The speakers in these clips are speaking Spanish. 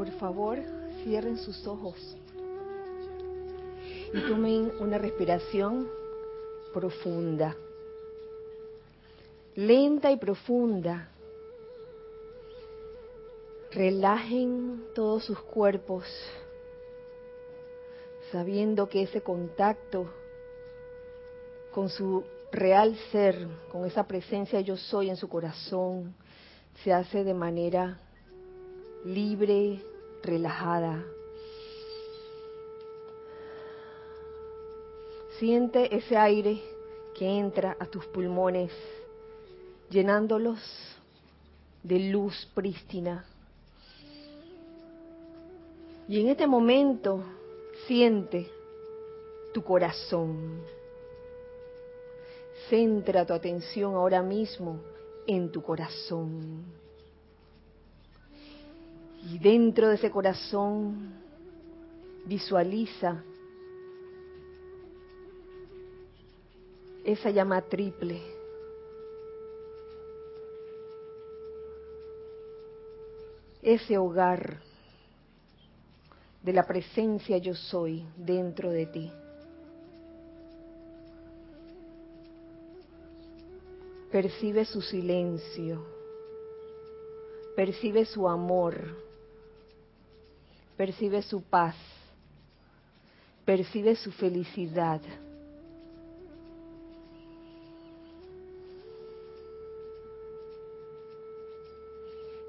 por favor, cierren sus ojos y tomen una respiración profunda, lenta y profunda. Relajen todos sus cuerpos, sabiendo que ese contacto con su real ser, con esa presencia yo soy en su corazón, se hace de manera libre, relajada. Siente ese aire que entra a tus pulmones, llenándolos de luz prístina. Y en este momento siente tu corazón. Centra tu atención ahora mismo en tu corazón. Y dentro de ese corazón visualiza esa llama triple. Ese hogar de la presencia yo soy dentro de ti. Percibe su silencio, percibe su amor, percibe su paz, percibe su felicidad.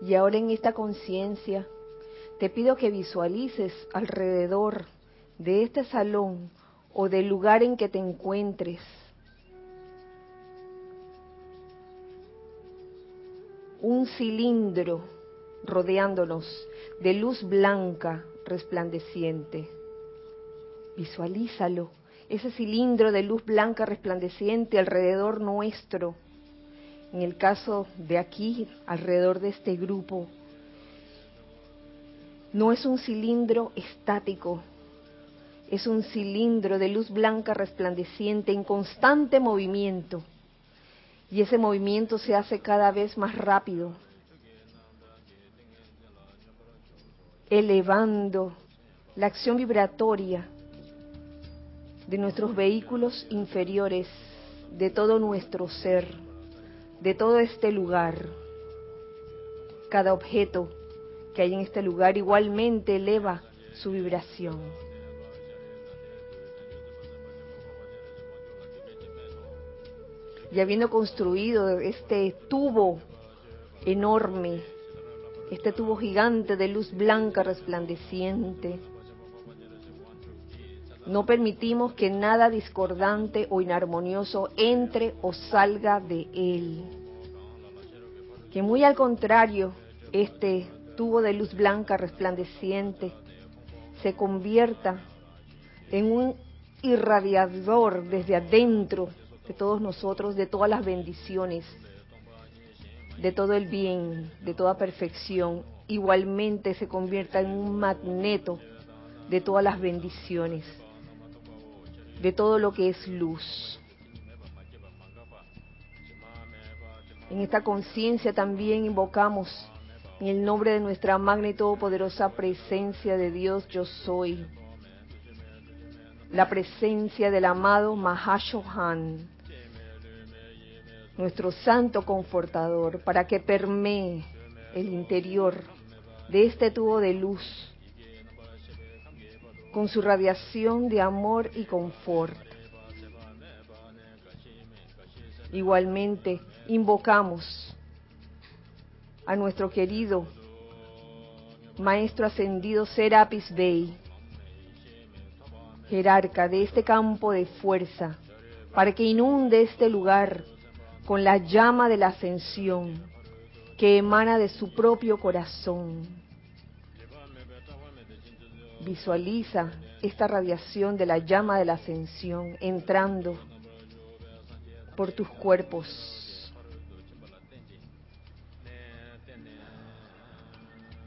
Y ahora en esta conciencia te pido que visualices alrededor de este salón o del lugar en que te encuentres un cilindro rodeándonos de luz blanca resplandeciente. Visualízalo, ese cilindro de luz blanca resplandeciente alrededor nuestro. En el caso de aquí, alrededor de este grupo, no es un cilindro estático, es un cilindro de luz blanca resplandeciente en constante movimiento y ese movimiento se hace cada vez más rápido, elevando la acción vibratoria de nuestros vehículos inferiores, de todo nuestro ser, de todo este lugar. Cada objeto que hay en este lugar igualmente eleva su vibración. y habiendo construido este tubo enorme, este tubo gigante de luz blanca resplandeciente, no permitimos que nada discordante o inarmonioso entre o salga de él. Que muy al contrario, este tubo de luz blanca resplandeciente se convierta en un irradiador desde adentro de todos nosotros, de todas las bendiciones, de todo el bien, de toda perfección, igualmente se convierta en un magneto de todas las bendiciones, de todo lo que es luz. En esta conciencia también invocamos en el nombre de nuestra magna y todopoderosa presencia de Dios yo soy, la presencia del amado Mahashohan, nuestro santo confortador, para que permee el interior de este tubo de luz con su radiación de amor y confort. Igualmente, invocamos a nuestro querido Maestro Ascendido Serapis Bey, jerarca de este campo de fuerza, para que inunde este lugar con la llama de la ascensión que emana de su propio corazón. Visualiza esta radiación de la llama de la ascensión entrando por tus cuerpos,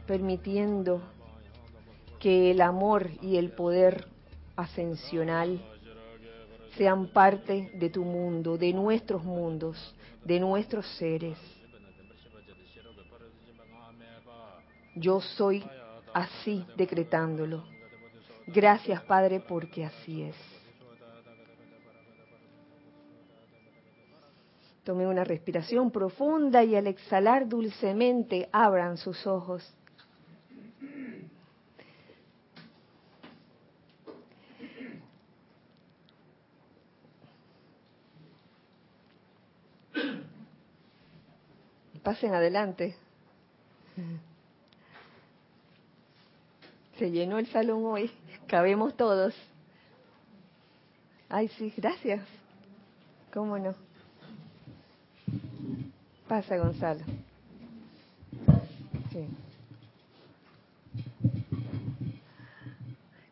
permitiendo que el amor y el poder ascensional sean parte de tu mundo, de nuestros mundos, de nuestros seres. Yo soy así decretándolo. Gracias, Padre, porque así es. Tomen una respiración profunda y al exhalar dulcemente abran sus ojos. Pasen adelante. Se llenó el salón hoy. Cabemos todos. Ay, sí, gracias. ¿Cómo no? Pasa, Gonzalo. Sí.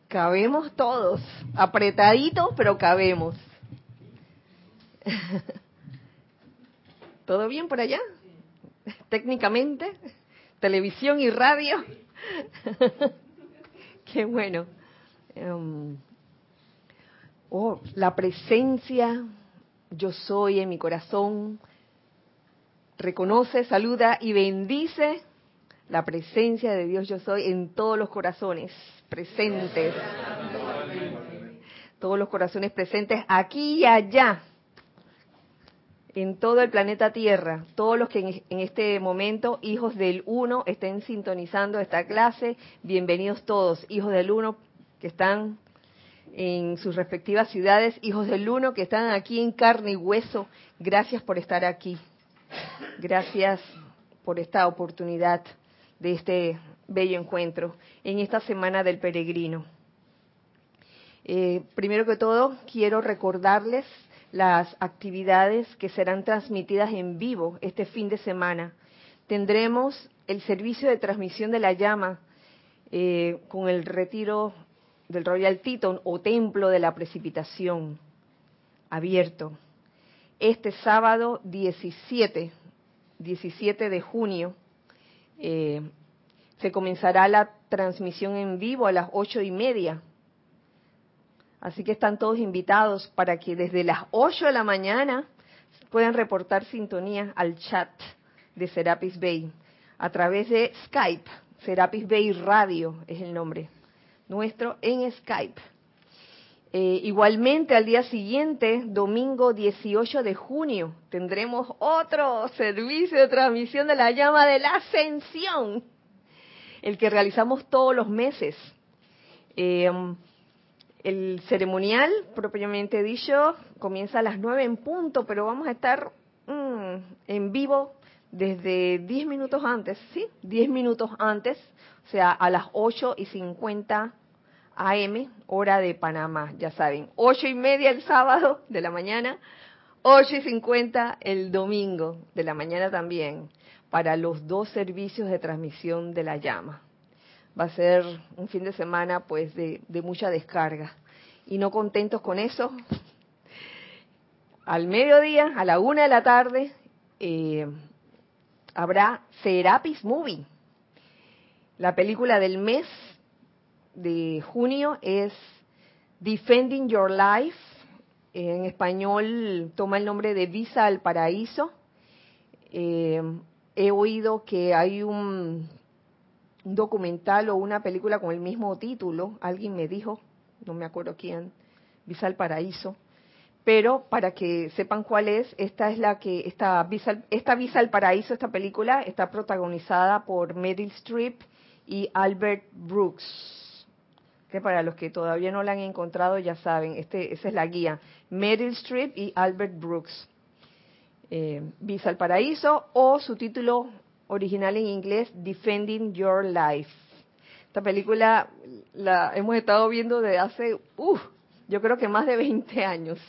Cabemos todos, apretaditos, pero cabemos. ¿Todo bien por allá? Técnicamente, televisión y radio. Qué bueno. Em, oh, la presencia, yo soy en mi corazón, reconoce, saluda y bendice la presencia de Dios yo soy en todos los corazones presentes. Todos los corazones presentes aquí y allá, en todo el planeta Tierra. Todos los que en este momento, hijos del Uno, estén sintonizando esta clase, bienvenidos todos, hijos del Uno que están en sus respectivas ciudades, hijos del Uno que están aquí en carne y hueso. Gracias por estar aquí. Gracias por esta oportunidad de este bello encuentro en esta semana del peregrino. Eh, primero que todo, quiero recordarles las actividades que serán transmitidas en vivo este fin de semana. Tendremos el servicio de transmisión de la llama eh, con el retiro del Royal Teton o Templo de la Precipitación abierto este sábado 17, 17 de junio, eh, se comenzará la transmisión en vivo a las ocho y media. Así que están todos invitados para que desde las 8 de la mañana puedan reportar sintonía al chat de Serapis Bay a través de Skype. Serapis Bay Radio es el nombre nuestro en Skype. Eh, igualmente, al día siguiente, domingo 18 de junio, tendremos otro servicio de transmisión de la llama de la ascensión, el que realizamos todos los meses. Eh, el ceremonial, propiamente dicho, comienza a las 9 en punto, pero vamos a estar mm, en vivo desde 10 minutos antes, ¿sí? 10 minutos antes, o sea, a las 8 y 50 AM, hora de Panamá, ya saben, ocho y media el sábado de la mañana, ocho y cincuenta el domingo de la mañana también, para los dos servicios de transmisión de la llama. Va a ser un fin de semana pues de, mucha descarga. Y no contentos con eso, al mediodía, a la una de la tarde, eh, habrá Serapis Movie, la película del mes de junio es Defending Your Life. En español toma el nombre de Visa al Paraíso. Eh, he oído que hay un, documental o una película con el mismo título. Alguien me dijo, no me acuerdo quién, Visa al Paraíso. Pero para que sepan cuál es, esta es la que esta Visa, esta Visa al Paraíso, esta película está protagonizada por Meryl Streep y Albert Brooks que para los que todavía no la han encontrado ya saben, este, esa es la guía, Meryl Streep y Albert Brooks. Eh, Visa al Paraíso o su título original en inglés, Defending Your Life. Esta película la hemos estado viendo desde hace, uh, yo creo que más de 20 años.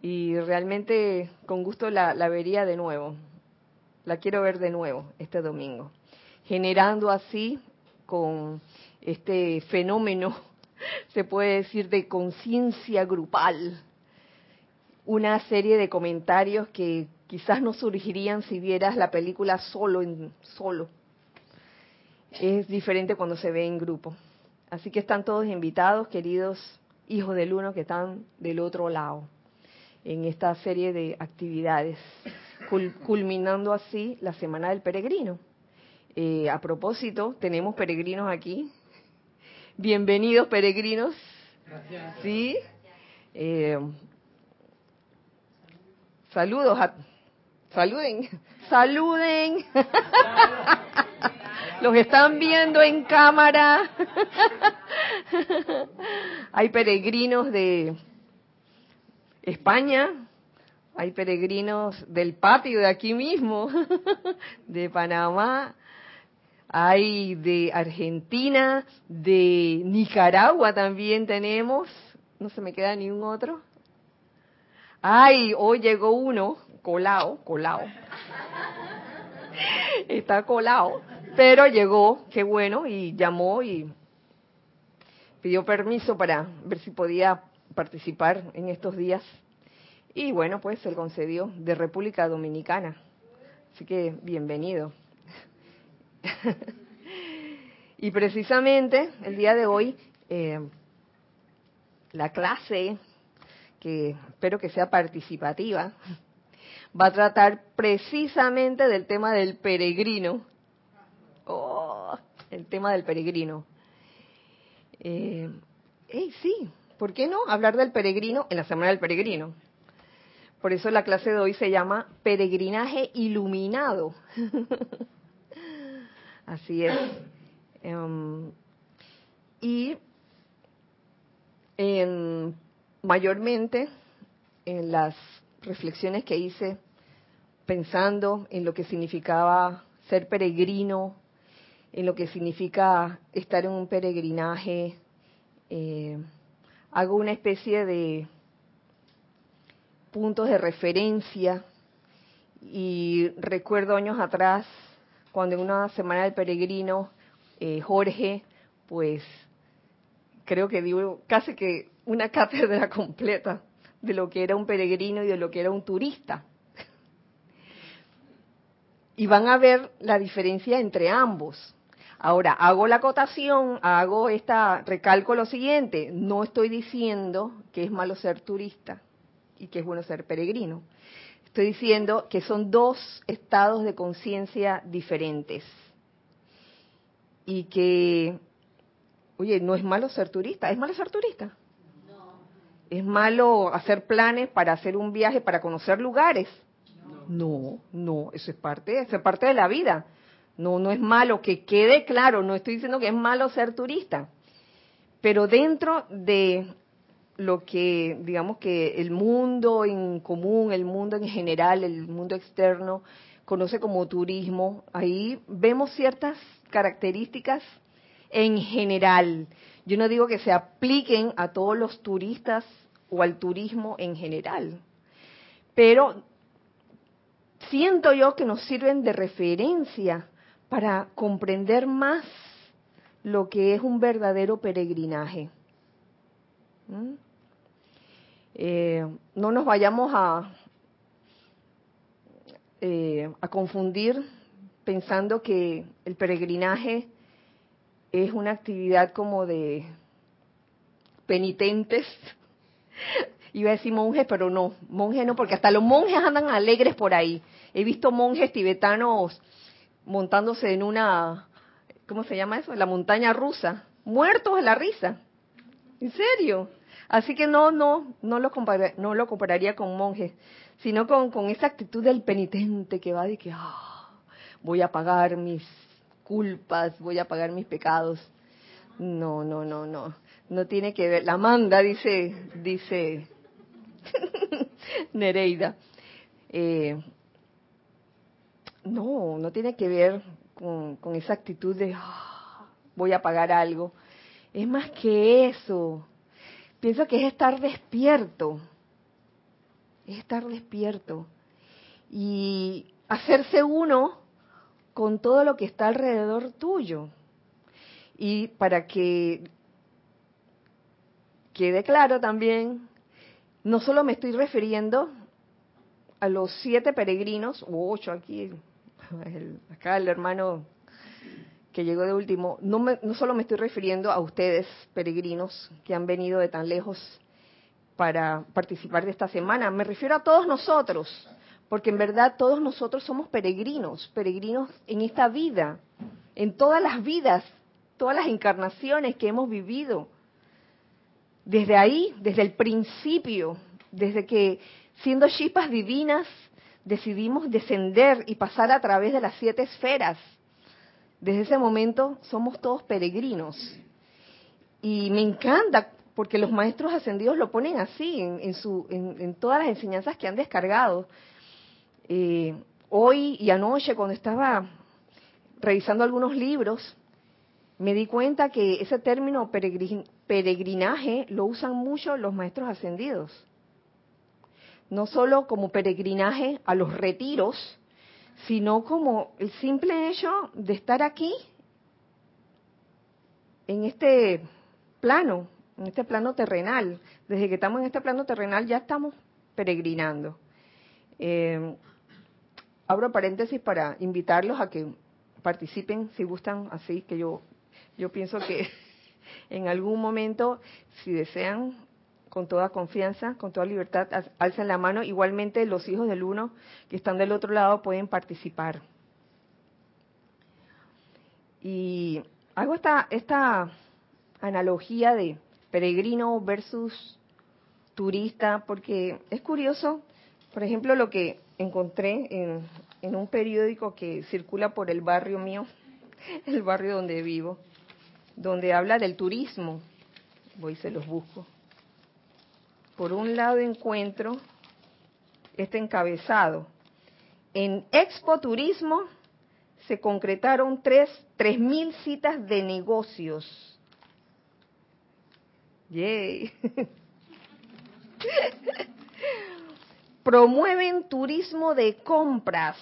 Y realmente con gusto la, la vería de nuevo. La quiero ver de nuevo este domingo. Generando así con este fenómeno, se puede decir, de conciencia grupal. Una serie de comentarios que quizás no surgirían si vieras la película solo en solo. Es diferente cuando se ve en grupo. Así que están todos invitados, queridos hijos del uno que están del otro lado, en esta serie de actividades, culminando así la Semana del Peregrino. Eh, a propósito, tenemos peregrinos aquí. Bienvenidos peregrinos. Gracias. Sí. Eh, saludos a saluden, saluden. Los están viendo en cámara. Hay peregrinos de España, hay peregrinos del patio de aquí mismo, de Panamá, hay de Argentina, de Nicaragua también tenemos, no se me queda ni un otro. Ay, hoy llegó uno, colado, colado. Está colado, pero llegó, qué bueno, y llamó y pidió permiso para ver si podía participar en estos días. Y bueno, pues se concedió de República Dominicana. Así que bienvenido. y precisamente el día de hoy, eh, la clase, que espero que sea participativa, va a tratar precisamente del tema del peregrino. Oh, el tema del peregrino. Eh, sí, ¿por qué no hablar del peregrino en la Semana del Peregrino? Por eso la clase de hoy se llama Peregrinaje Iluminado. Así es. Em, y en, mayormente en las reflexiones que hice pensando en lo que significaba ser peregrino, en lo que significa estar en un peregrinaje, eh, hago una especie de puntos de referencia. Y recuerdo años atrás cuando en una semana del peregrino eh, Jorge pues creo que dio casi que una cátedra completa de lo que era un peregrino y de lo que era un turista. Y van a ver la diferencia entre ambos. Ahora, hago la acotación, hago esta, recalco lo siguiente, no estoy diciendo que es malo ser turista y que es bueno ser peregrino. Estoy diciendo que son dos estados de conciencia diferentes. Y que, oye, no es malo ser turista, ¿es malo ser turista? ¿Es malo hacer planes para hacer un viaje, para conocer lugares? No, no, eso es parte, eso es parte de la vida. No, no es malo, que quede claro, no estoy diciendo que es malo ser turista, pero dentro de lo que, digamos que el mundo en común, el mundo en general, el mundo externo, conoce como turismo, ahí vemos ciertas características en general. Yo no digo que se apliquen a todos los turistas o al turismo en general, pero siento yo que nos sirven de referencia para comprender más lo que es un verdadero peregrinaje. ¿Mm? Eh, no nos vayamos eh, a confundir pensando que el peregrinaje es una actividad como de penitentes. Iba a decir monjes, pero no, monjes no, porque hasta los monjes andan alegres por ahí. He visto monjes tibetanos montándose en una, ¿cómo se llama eso? La montaña rusa, muertos de la risa. ¿En serio? Así que no, no, no lo, no lo compararía con monjes, sino con, esa actitud del penitente que va de que ah, voy a pagar mis culpas, voy a pagar mis pecados. No, no, no, no. No tiene que ver. La manda, dice, dice Nereida. Eh, no, no tiene que ver con, esa actitud de ah, voy a pagar algo. Es más que eso. Pienso que es estar despierto. Es estar despierto. Y hacerse uno con todo lo que está alrededor tuyo. Y para que quede claro también, no solo me estoy refiriendo a los siete peregrinos, u ocho aquí, acá el hermano que llegó de último, no, me, no solo me estoy refiriendo a ustedes, peregrinos, que han venido de tan lejos para participar de esta semana, me refiero a todos nosotros, porque en verdad todos nosotros somos peregrinos, peregrinos en esta vida, en todas las vidas, todas las encarnaciones que hemos vivido. Desde ahí, desde el principio, desde que siendo chispas divinas decidimos descender y pasar a través de las siete esferas. Desde ese momento somos todos peregrinos. Y me encanta porque los maestros ascendidos lo ponen así en, su, en, todas las enseñanzas que han descargado. Eh, hoy y anoche, cuando estaba revisando algunos libros, me di cuenta que ese término peregrinaje lo usan mucho los maestros ascendidos. No solo como peregrinaje a los retiros, sino como el simple hecho de estar aquí, en este plano, en este plano terrenal. Desde que estamos en este plano terrenal ya estamos peregrinando. Eh, abro paréntesis para invitarlos a que participen si gustan así, que yo, yo pienso que en algún momento, si desean, con toda confianza, con toda libertad, alcen la mano. Igualmente los hijos del uno que están del otro lado pueden participar. Y hago esta, esta analogía de peregrino versus turista, porque es curioso, por ejemplo, lo que encontré en, en un periódico que circula por el barrio mío, el barrio donde vivo, donde habla del turismo. Voy, se los busco. Por un lado encuentro este encabezado. En Expo Turismo se concretaron tres, tres mil citas de negocios Yay. Promueven turismo de compras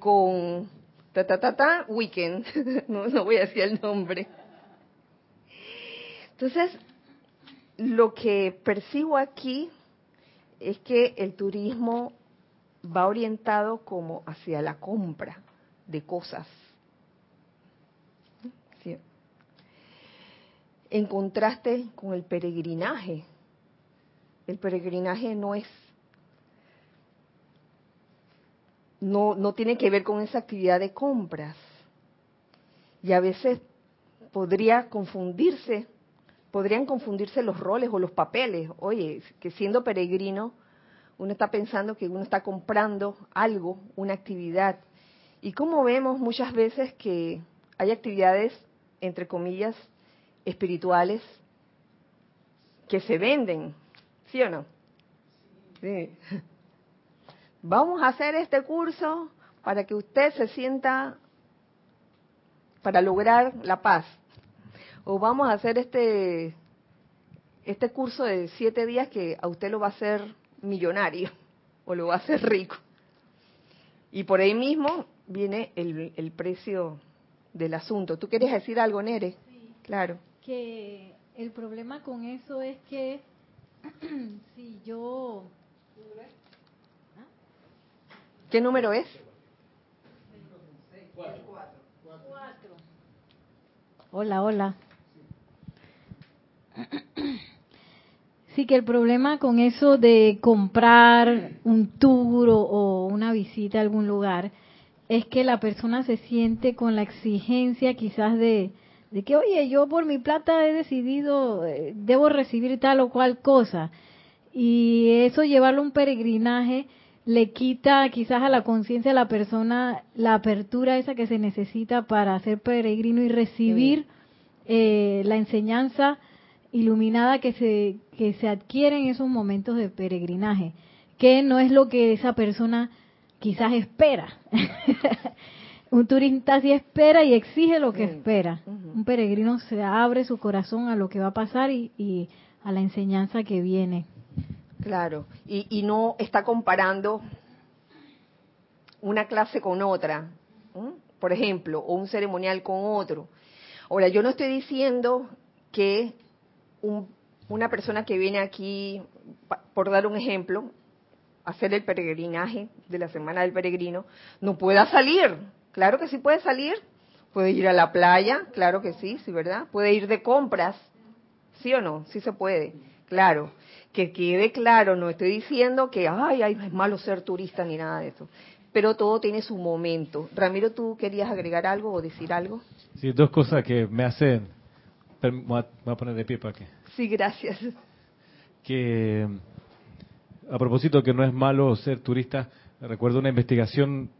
con ta ta ta ta weekend. No, no voy a decir el nombre. Entonces, lo que percibo aquí es que el turismo va orientado como hacia la compra de cosas en contraste con el peregrinaje. El peregrinaje no es, no, no tiene que ver con esa actividad de compras. Y a veces podría confundirse, podrían confundirse los roles o los papeles. Oye, que siendo peregrino, uno está pensando que uno está comprando algo, una actividad. Y como vemos muchas veces que hay actividades, entre comillas, espirituales que se venden, ¿sí o no? Sí. Vamos a hacer este curso para que usted se sienta para lograr la paz. O vamos a hacer este este curso de siete días que a usted lo va a hacer millonario o lo va a hacer rico. Y por ahí mismo viene el, el precio del asunto. ¿Tú quieres decir algo, Nere? Sí. Claro que el problema con eso es que si yo... ¿Qué número es? Hola, hola. Sí, que el problema con eso de comprar un tour o una visita a algún lugar es que la persona se siente con la exigencia quizás de, de que, oye, yo por mi plata he decidido, eh, debo recibir tal o cual cosa. Y eso llevarlo a un peregrinaje le quita quizás a la conciencia de la persona la apertura esa que se necesita para ser peregrino y recibir eh, la enseñanza iluminada que se, que se adquiere en esos momentos de peregrinaje, que no es lo que esa persona quizás espera. Un turista sí espera y exige lo que espera. Un peregrino se abre su corazón a lo que va a pasar y, a la enseñanza que viene. Claro, y, no está comparando una clase con otra, por ejemplo, o un ceremonial con otro. Ahora, yo no estoy diciendo que una persona que viene aquí, por dar un ejemplo, hacer el peregrinaje de la Semana del Peregrino, no pueda salir Claro que sí puede salir, puede ir a la playa, claro que sí, sí, ¿verdad? Puede ir de compras, ¿sí o no? Sí se puede, claro. Que quede claro, no estoy diciendo que ay, ay, es malo ser turista ni nada de eso. Pero todo tiene su momento. Ramiro, ¿tú querías agregar algo o decir algo? Sí, dos cosas que me hacen... Voy a poner de pie para que... Sí, gracias. Que a propósito que no es malo ser turista, recuerdo una investigación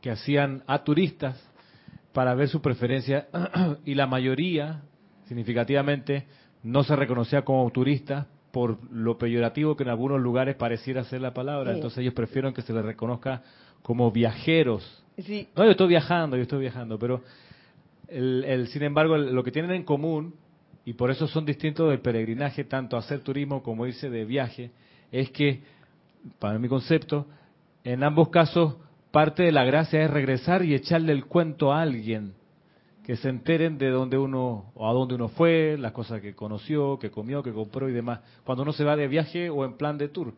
que hacían a turistas para ver su preferencia y la mayoría, significativamente, no se reconocía como turista por lo peyorativo que en algunos lugares pareciera ser la palabra. Entonces ellos prefieren que se les reconozca como viajeros. No, yo estoy viajando, yo estoy viajando, pero el, sin embargo lo que tienen en común, y por eso son distintos del peregrinaje, tanto hacer turismo como irse de viaje, es que, para mi concepto, en ambos casos parte de la gracia es regresar y echarle el cuento a alguien, que se enteren de dónde uno o a dónde uno fue, las cosas que conoció, que comió, que compró y demás, cuando uno se va de viaje o en plan de tour.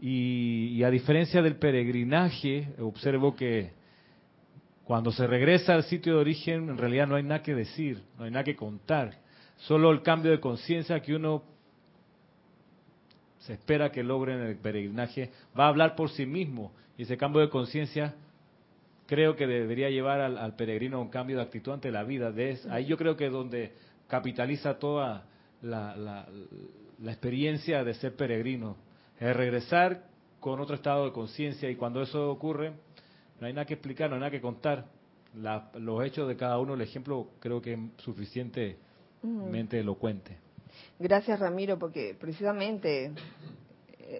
Y, a diferencia del peregrinaje, observo que cuando se regresa al sitio de origen, en realidad no hay nada que decir, no hay nada que contar, solo el cambio de conciencia que uno se espera que logre en el peregrinaje va a hablar por sí mismo y ese cambio de conciencia creo que debería llevar al, peregrino a un cambio de actitud ante la vida. De, ahí yo creo que es donde capitaliza toda la, experiencia de ser peregrino. Es regresar con otro estado de conciencia y cuando eso ocurre, no hay nada que explicar, no hay nada que contar. los hechos de cada uno, el ejemplo creo que es suficientemente elocuente. Gracias Ramiro, porque precisamente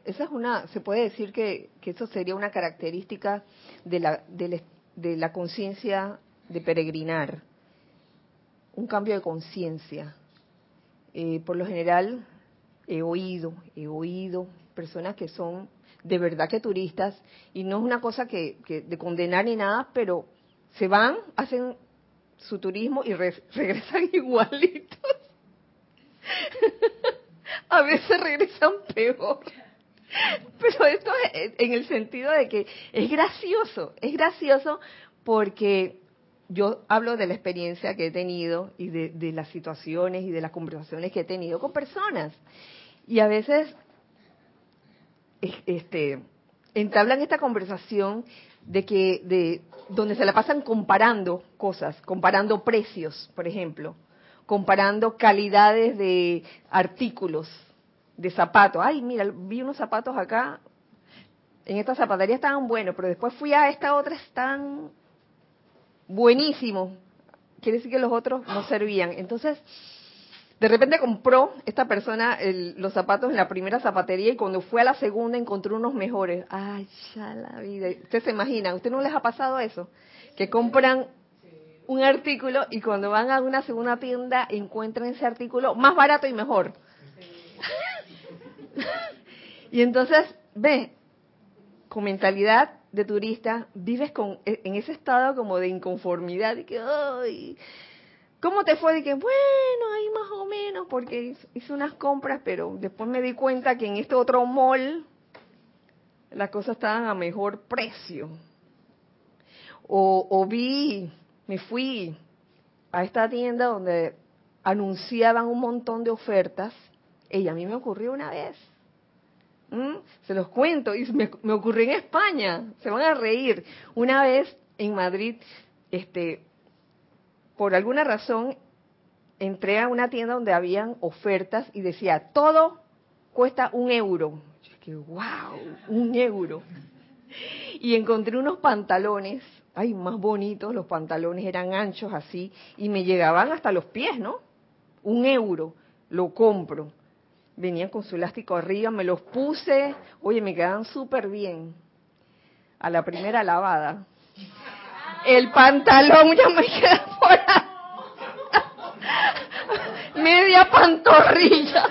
esa es una, se puede decir que, eso sería una característica de la, de, la conciencia de peregrinar, un cambio de conciencia. Eh, por lo general he oído, he oído personas que son de verdad que turistas y no es una cosa que, de condenar ni nada, pero se van, hacen su turismo y regresan igualitos. A veces regresan peor. Pero esto es en el sentido de que es gracioso, es gracioso porque yo hablo de la experiencia que he tenido y de, las situaciones y de las conversaciones que he tenido con personas. Y a veces este, entablan esta conversación de que de donde se la pasan comparando cosas, comparando precios, por ejemplo, comparando calidades de artículos, de zapatos. Ay, mira, vi unos zapatos acá. En esta zapatería estaban buenos, pero después fui a esta otra, están buenísimos. Quiere decir que los otros no servían. Entonces, de repente compró esta persona los zapatos en la primera zapatería y cuando fue a la segunda encontró unos mejores. Ay, ya la vida. Ustedes se imaginan, ¿usted no les ha pasado eso? Que compran un artículo y cuando van a una segunda tienda encuentran ese artículo más barato y mejor. y entonces, ve, con mentalidad de turista, vives con, e, en ese estado como de inconformidad y que, ay, ¿cómo te fue? Que, bueno, ahí más o menos, porque hice unas compras, pero después me di cuenta que en este otro mall las cosas estaban a mejor precio. O, o vi, me fui a esta tienda donde anunciaban un montón de ofertas y a mí me ocurrió una vez. ¿Mm? Se los cuento, y me, me, ocurrió en España, se van a reír. Una vez en Madrid, este, por alguna razón, entré a una tienda donde habían ofertas y decía, todo cuesta un euro. Yo dije, wow, un euro. Y encontré unos pantalones, ay, más bonitos, los pantalones eran anchos así, y me llegaban hasta los pies, ¿no? Un euro, lo compro venían con su elástico arriba, me los puse, oye, me quedan súper bien. A la primera lavada. El pantalón ya me queda fuera. Media pantorrilla.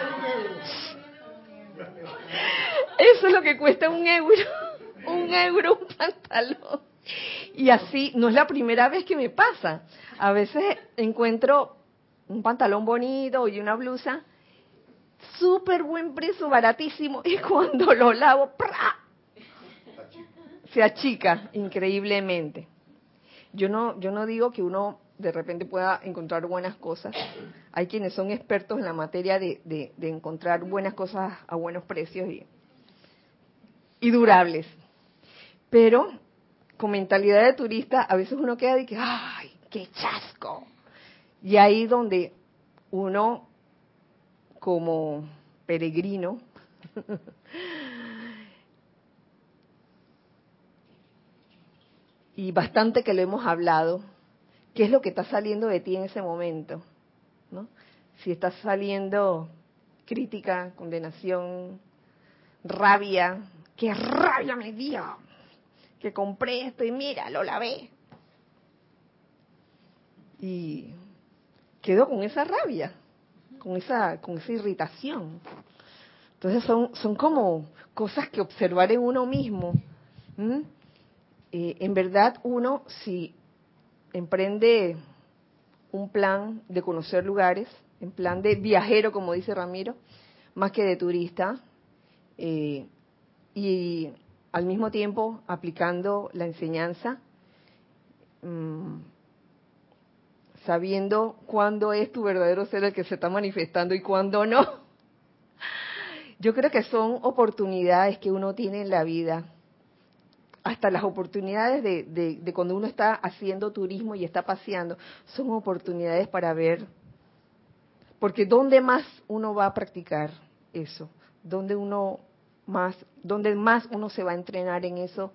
Eso es lo que cuesta un euro. Un euro un pantalón. Y así, no es la primera vez que me pasa. A veces encuentro un pantalón bonito y una blusa súper buen precio, baratísimo, y cuando lo lavo, se achica increíblemente. Yo no, yo no digo que uno de repente pueda encontrar buenas cosas. Hay quienes son expertos en la materia de, de, encontrar buenas cosas a buenos precios y, y durables. Pero con mentalidad de turista, a veces uno queda de que, ¡ay, qué chasco! Y ahí donde uno, como peregrino, y bastante que lo hemos hablado, qué es lo que está saliendo de ti en ese momento, ¿no? Si está saliendo crítica, condenación, rabia, qué rabia me dio, que compré esto y mira, lo lavé. Y quedó con esa rabia, con esa, con esa irritación. Entonces son, son como cosas que observar en uno mismo. Eh, en verdad uno, si emprende un plan de conocer lugares, en plan de viajero, como dice Ramiro, más que de turista, eh, y al mismo tiempo aplicando la enseñanza, mm, sabiendo cuándo es tu verdadero ser el que se está manifestando y cuándo no. Yo creo que son oportunidades que uno tiene en la vida hasta las oportunidades de, cuando uno está haciendo turismo y está paseando, son oportunidades para ver, porque ¿dónde más uno va a practicar eso? ¿Dónde uno más, dónde más uno se va a entrenar en eso?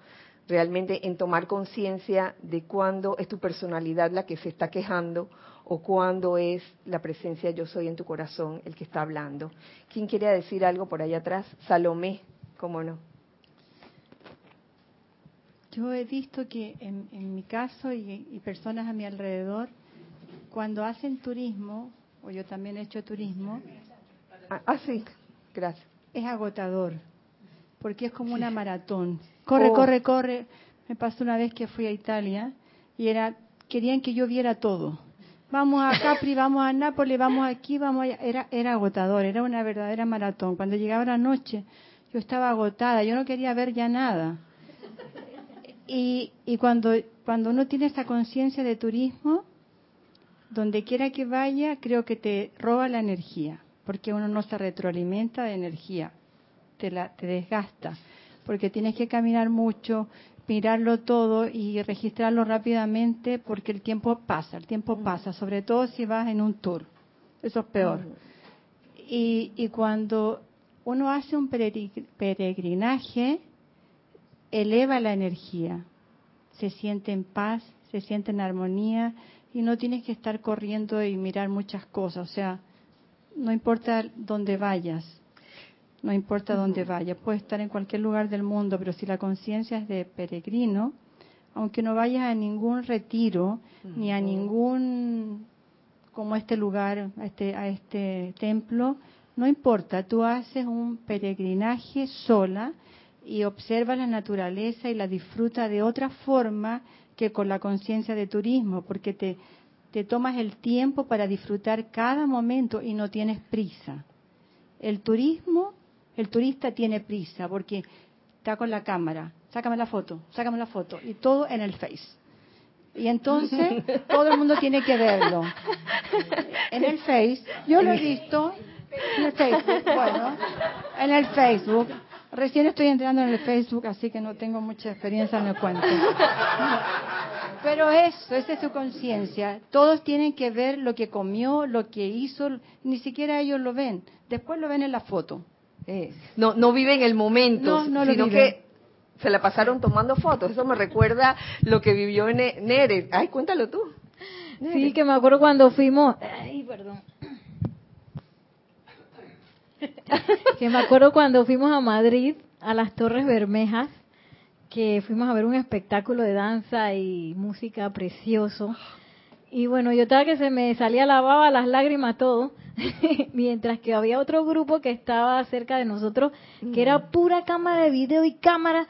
Realmente en tomar conciencia de cuándo es tu personalidad la que se está quejando o cuándo es la presencia yo soy en tu corazón el que está hablando. ¿Quién quiere decir algo por allá atrás? Salomé, ¿cómo no? Yo he visto que en, mi caso y, personas a mi alrededor, cuando hacen turismo, o yo también he hecho turismo, ah, ah sí, gracias. Es agotador, porque es como una maratón. Corre, oh. corre, corre. Me pasó una vez que fui a Italia y era querían que yo viera todo. Vamos a Capri, vamos a Nápoles, vamos aquí, vamos allá. Era, era agotador, era una verdadera maratón. Cuando llegaba la noche, yo estaba agotada, yo no quería ver ya nada. Y, y cuando, cuando uno tiene esa conciencia de turismo, donde quiera que vaya, creo que te roba la energía, porque uno no se retroalimenta de energía, te, la, te desgasta, porque tienes que caminar mucho, mirarlo todo y registrarlo rápidamente, porque el tiempo pasa, el tiempo mm. pasa, sobre todo si vas en un tour, eso es peor. Y, y cuando uno hace un peregrinaje, eleva la energía, se siente en paz, se siente en armonía y no tienes que estar corriendo y mirar muchas cosas. O sea, no importa dónde vayas, no importa dónde vayas, puedes estar en cualquier lugar del mundo, pero si la conciencia es de peregrino, aunque no vayas a ningún retiro ni a ningún como este lugar, a este, a este templo, no importa, tú haces un peregrinaje sola y observa la naturaleza y la disfruta de otra forma que con la conciencia de turismo, porque te, te tomas el tiempo para disfrutar cada momento y no tienes prisa. El turismo, el turista tiene prisa porque está con la cámara, sácame la foto, sácame la foto, y todo en el Face. Y entonces todo el mundo tiene que verlo. En el Face, yo lo he visto en el Facebook, bueno, en el Facebook. Recién estoy entrando en el Facebook, así que no tengo mucha experiencia en el cuento. Pero eso, esa es su conciencia. Todos tienen que ver lo que comió, lo que hizo, ni siquiera ellos lo ven. Después lo ven en la foto. Eh, no, no viven el momento, sino que se la pasaron tomando fotos. Eso me recuerda lo que vivió Nere. Ay, cuéntalo tú. Sí, que me acuerdo cuando fuimos. Ay, perdón que me acuerdo cuando fuimos a Madrid, a las Torres Bermejas, que fuimos a ver un espectáculo de danza y música precioso. Y bueno, yo estaba que se me salía la baba, las lágrimas, todo, mientras que había otro grupo que estaba cerca de nosotros, que era mm. pura cámara de video y cámara.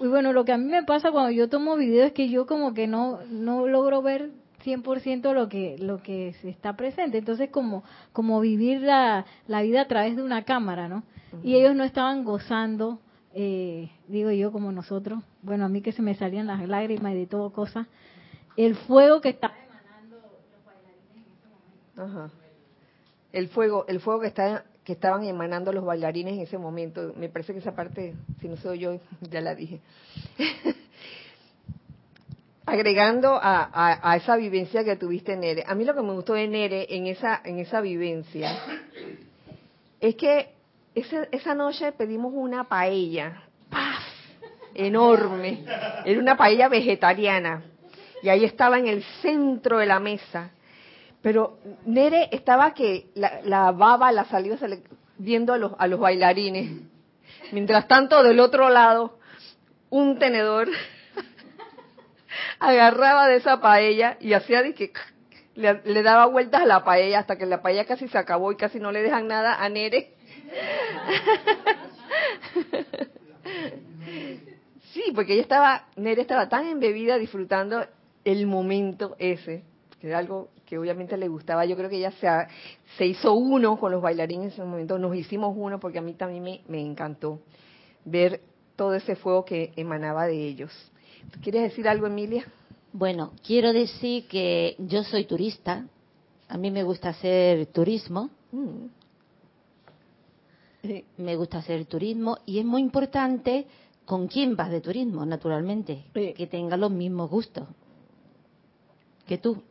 Y bueno, lo que a mí me pasa cuando yo tomo video es que yo como que no, no logro ver 100% lo que lo que se está presente. Entonces, como como vivir la, la vida a través de una cámara, ¿no? Y ellos no estaban gozando, eh, digo yo, como nosotros. Bueno, a mí que se me salían las lágrimas y de todo cosa. El fuego que estaba emanando Ajá. El fuego, el fuego que está que estaban emanando los bailarines en ese momento. Me parece que esa parte, si no soy yo, ya la dije. Agregando a, esa vivencia que tuviste, Nere, a mí lo que me gustó de Nere en esa, en esa vivencia es que esa noche pedimos una paella, ¡paf! enorme, era una paella vegetariana, y ahí estaba en el centro de la mesa. Pero Nere estaba que la, baba, la saliva viendo a los, a los bailarines. Mientras tanto, del otro lado, un tenedor agarraba de esa paella y hacía de que le, daba vueltas a la paella hasta que la paella casi se acabó y casi no le dejan nada a Nere. Sí, porque ella estaba, Nere estaba tan embebida disfrutando el momento ese, que era algo que obviamente le gustaba. Yo creo que ella se, se hizo uno con los bailarines en ese momento, nos hicimos uno porque a mí también me, me encantó ver todo ese fuego que emanaba de ellos. ¿Tú quieres decir algo, Emilia? Bueno, quiero decir que yo soy turista, a mí me gusta hacer turismo, mm. me gusta hacer turismo y es muy importante con quién vas de turismo, naturalmente, que tenga los mismos gustos que tú.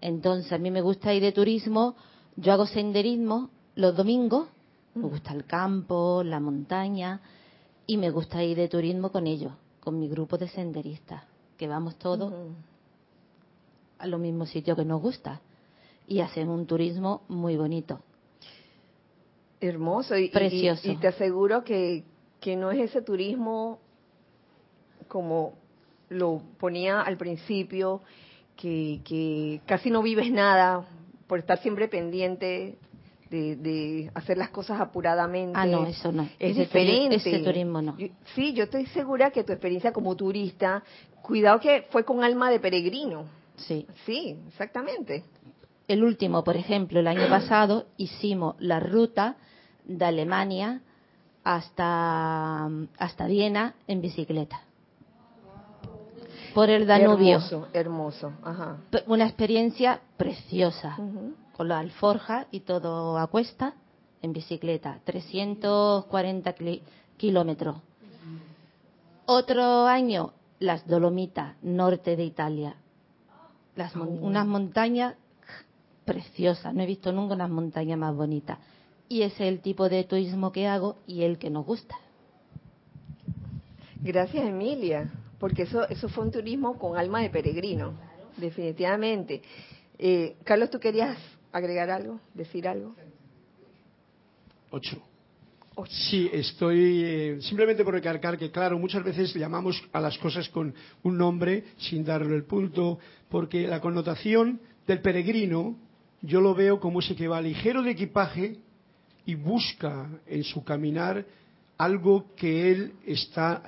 Entonces, a mí me gusta ir de turismo, yo hago senderismo los domingos, me mm. gusta el campo, la montaña, y me gusta ir de turismo con ellos, con mi grupo de senderistas, que vamos todos a los mismos sitios que nos gusta y hacen un turismo muy bonito. Hermoso y, Precioso. y, te aseguro que, que no es ese turismo como lo ponía al principio, que, casi no vives nada por estar siempre pendiente de, hacer las cosas apuradamente. Ah, no, eso no. Es diferente. ese turismo no. sí, yo estoy segura que tu experiencia como turista, cuidado que fue con alma de peregrino. Sí. Sí, exactamente. El último, por ejemplo, el año pasado hicimos la ruta de Alemania hasta, hasta Viena en bicicleta por el Danubio. Hermoso, hermoso. Ajá. Una experiencia preciosa, con la alforja y todo a cuesta, en bicicleta, 340 kilómetros. Otro año, las Dolomitas, norte de Italia. Las Unas montañas preciosas, no he visto nunca unas montañas más bonitas. Y ese es el tipo de turismo que hago y el que nos gusta. Gracias, Emilia porque eso, eso fue un turismo con alma de peregrino, definitivamente. Eh, Carlos, ¿tú querías agregar algo, decir algo? Ocho. Sí, estoy eh, simplemente por recalcar que, claro, muchas veces llamamos a las cosas con un nombre sin darle el punto, porque la connotación del peregrino yo lo veo como ese que va ligero de equipaje y busca en su caminar algo que él está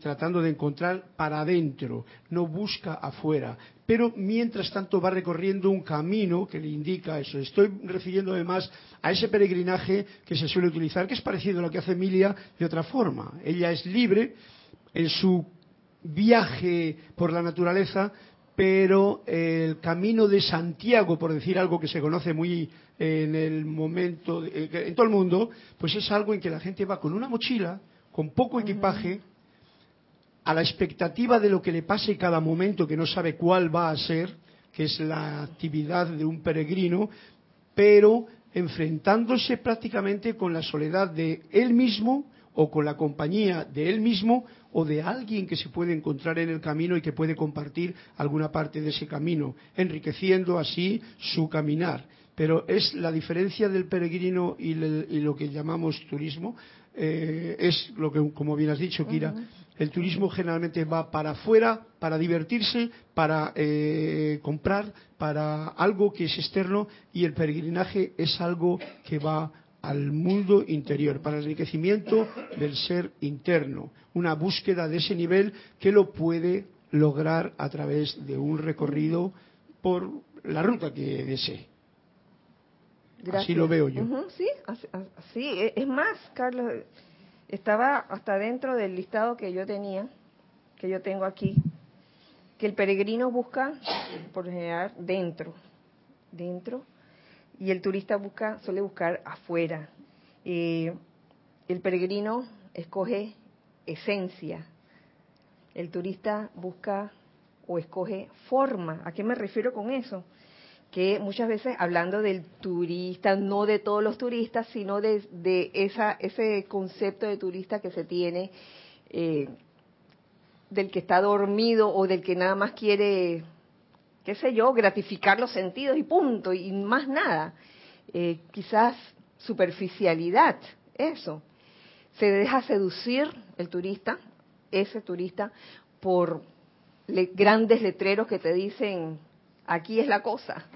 tratando de encontrar para adentro, no busca afuera. Pero mientras tanto va recorriendo un camino que le indica eso. Estoy refiriendo además a ese peregrinaje que se suele utilizar, que es parecido a lo que hace Emilia de otra forma. Ella es libre en su viaje por la naturaleza, pero el camino de Santiago, por decir algo que se conoce muy en el momento, eh, en todo el mundo, pues es algo en que la gente va con una mochila, con poco equipaje, a la expectativa de lo que le pase cada momento, que no sabe cuál va a ser, que es la actividad de un peregrino, pero enfrentándose prácticamente con la soledad de él mismo o con la compañía de él mismo o de alguien que se puede encontrar en el camino y que puede compartir alguna parte de ese camino, enriqueciendo así su caminar. Pero es la diferencia del peregrino y, lo que llamamos turismo, eh, es lo que, como bien has dicho, Kira, el turismo generalmente va para afuera, para divertirse, para eh, comprar, para algo que es externo, y el peregrinaje es algo que va al mundo interior, para el enriquecimiento del ser interno, una búsqueda de ese nivel que lo puede lograr a través de un recorrido por la ruta que desee. Así lo veo yo. sí, así, e, es más, Carlos, estaba hasta dentro del listado que yo tenía, que yo tengo aquí, que el peregrino busca, por general, dentro, dentro y el turista busca suele buscar afuera. Eh, el peregrino escoge esencia. El turista busca o escoge forma. ¿A qué me refiero con eso? Que muchas veces hablando del turista, no de todos los turistas, sino de, esa, ese concepto de turista que se tiene, eh, del que está dormido o del que nada más quiere, qué sé yo, gratificar los sentidos y punto, y más nada. Eh, quizás superficialidad, eso. Se deja seducir el turista, ese turista, por grandes letreros que te dicen, aquí es la cosa,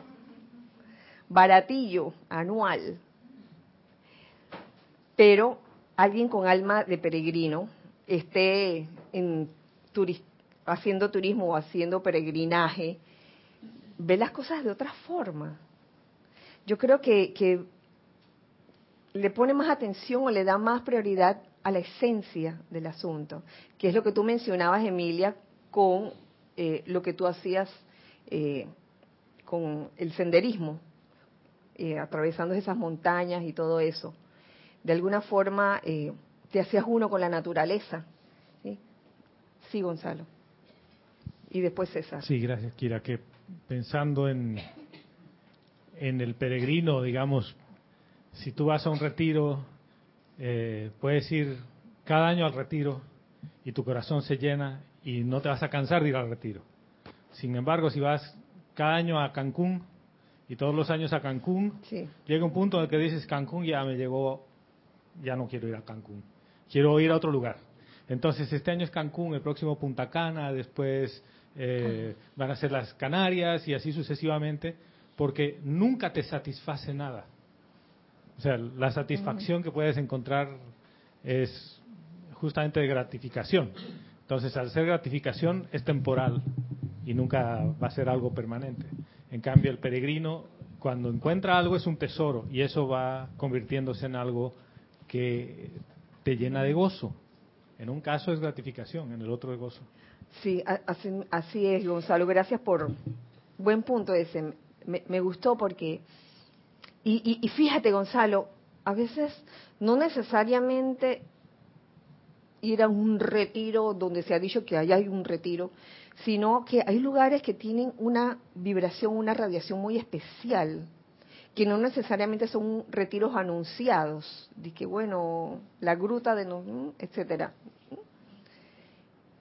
baratillo, anual. Pero alguien con alma de peregrino esté en haciendo turismo o haciendo peregrinaje, ve las cosas de otra forma. Yo creo que, que le pone más atención o le da más prioridad a la esencia del asunto, que es lo que tú mencionabas, Emilia, con eh, lo que tú hacías eh, con el senderismo, eh, atravesando esas montañas y todo eso. De alguna forma te hacías uno con la naturaleza. ¿sí? sí, Gonzalo. Y después César. Sí, gracias, Kira. Que pensando en, en el peregrino, digamos, si tú vas a un retiro, puedes ir cada año al retiro y tu corazón se llena y no te vas a cansar de ir al retiro. Sin embargo, si vas cada año a Cancún y todos los años a Cancún, llega un punto en el que dices, Cancún ya me llegó, ya no quiero ir a Cancún, quiero ir a otro lugar. Entonces, este año es Cancún, el próximo Punta Cana, después eh, van a ser las Canarias y así sucesivamente, porque nunca te satisface nada. O sea, la satisfacción que puedes encontrar es justamente de gratificación. Entonces, al ser gratificación es temporal y nunca va a ser algo permanente. En cambio, el peregrino, cuando encuentra algo, es un tesoro y eso va convirtiéndose en algo que te llena de gozo. En un caso es gratificación, en el otro es gozo. Sí, así, es, Gonzalo. Gracias por buen punto ese. Me, gustó porque y, y, fíjate, Gonzalo, a veces no necesariamente ir a un retiro donde se ha dicho que allá hay un retiro, sino que hay lugares que tienen una vibración, una radiación muy especial, que no necesariamente son retiros anunciados, de que bueno, la gruta de no, etcétera.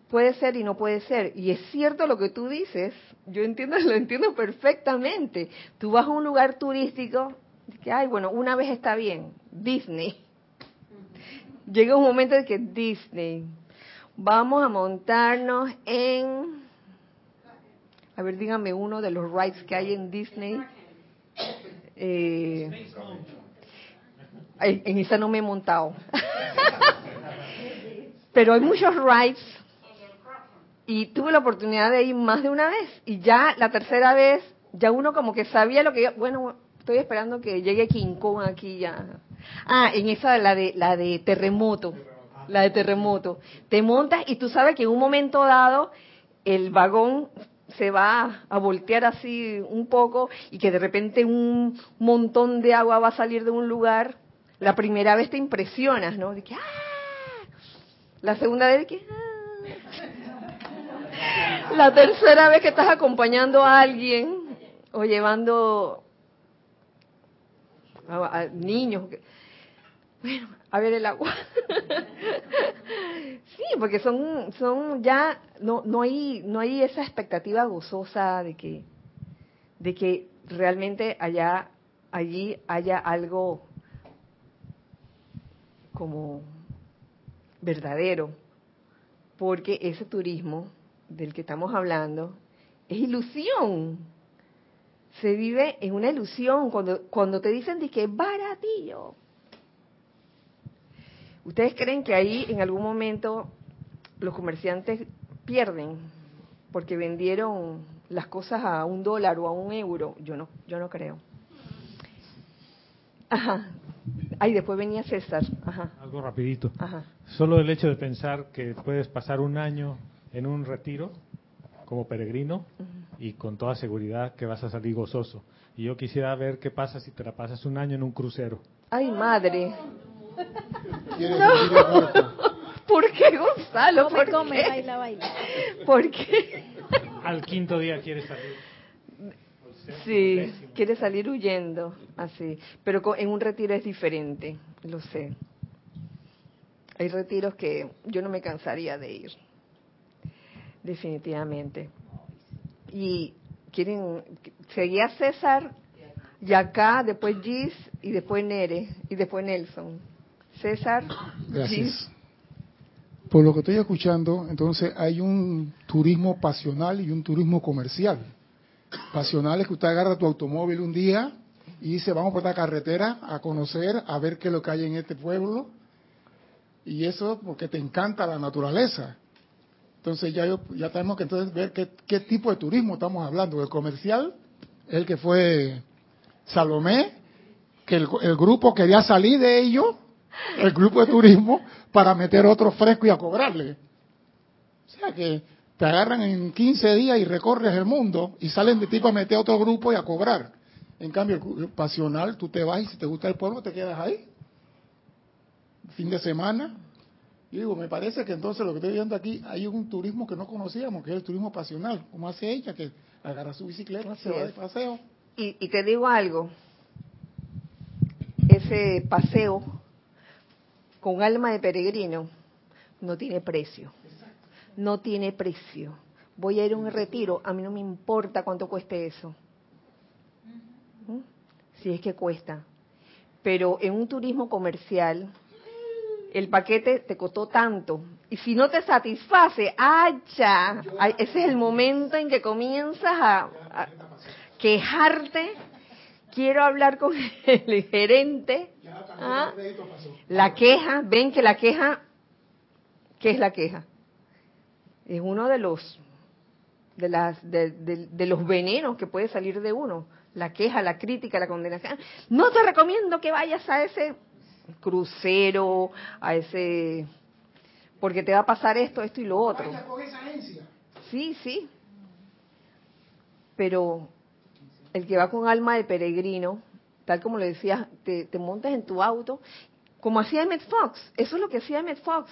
Puede ser y no puede ser. Y es cierto lo que tú dices, yo entiendo, lo entiendo perfectamente. Tú vas a un lugar turístico, que ay, bueno, una vez está bien, Disney llega un momento de que Disney, vamos a montarnos en, a ver, dígame uno de los rides que hay en Disney. Eh, en esa no me he montado. Pero hay muchos rides y tuve la oportunidad de ir más de una vez y ya la tercera vez ya uno como que sabía lo que yo, bueno, estoy esperando que llegue King aquí ya Ah, en esa la de la de terremoto, la de terremoto. Te montas y tú sabes que en un momento dado el vagón se va a voltear así un poco y que de repente un montón de agua va a salir de un lugar. La primera vez te impresionas, ¿no? De que ¡ah! La segunda vez de que ¡ah! La tercera vez que estás acompañando a alguien o llevando a, niños. Bueno, a ver el agua. Sí, porque son, son ya, no, no hay, no hay esa expectativa gozosa de que, de que realmente allá, allí haya algo como verdadero, porque ese turismo del que estamos hablando es ilusión se vive en una ilusión cuando, cuando te dicen de que es baratillo. ¿Ustedes creen que ahí en algún momento los comerciantes pierden porque vendieron las cosas a un dólar o a un euro? Yo no, yo no creo. Ajá. Ahí después venía César. Ajá. Algo rapidito. Ajá. Solo el hecho de pensar que puedes pasar un año en un retiro como peregrino, y con toda seguridad que vas a salir gozoso. Y yo quisiera ver qué pasa si te la pasas un año en un crucero. Ay, madre. ¿Por qué, Gonzalo? ¿Por come, qué? baila, baila. ¿Por qué? Al quinto día quieres salir. Sí, quiere salir huyendo, así. Pero co- en un retiro es diferente, lo sé. Hay retiros que yo no me cansaría de ir, definitivamente. Y quieren, seguía César, y acá, después Gis, y después Nere, y después Nelson. César, Gracias. Por lo que estoy escuchando, entonces hay un turismo pasional y un turismo comercial. Pasional es que usted agarra tu automóvil un día y dice, vamos por esta carretera a conocer, a ver qué es lo que hay en este pueblo. Y eso porque te encanta la naturaleza. Entonces ya, yo- ya tenemos que entonces ver qué, qué tipo de turismo estamos hablando. El comercial, el que fue Salomé, que el, el grupo quería salir de ello, el grupo de turismo, para meter otro fresco y a cobrarle. O sea que te agarran en 15 días y recorres el mundo y salen de ti para meter otro grupo y a cobrar. En cambio, el pasional, tú te vas y si te gusta el pueblo, te quedas ahí. Fin de semana. Y digo, me parece que entonces lo que estoy viendo aquí, hay un turismo que no conocíamos, que es el turismo pasional. Como hace ella, que agarra su bicicleta, Así se va de paseo. Y, y te digo algo, ese paseo con alma de peregrino no tiene precio. No tiene precio. Voy a ir a un retiro, a mí no me importa cuánto cueste eso. ¿Mm? Si es que cuesta. Pero en un turismo comercial, el paquete te costó tanto. Y si no te satisface, ¡acha! Ay, Ese es el momento en que comienzas a quejarte. Quiero hablar con el gerente. ¿Ah? La queja, ven que la queja, ¿qué es la queja? Es uno de los de las de, de- de los venenos que puede salir de uno. La queja, la crítica, la condenación. No te recomiendo que vayas a ese crucero, a ese porque te va a pasar esto, esto y lo otro. Sí, sí. Pero el que va con alma de peregrino, tal como le decías, te, te montas en tu auto, como hacía Emmett Fox. Eso es lo que hacía Emmett Fox.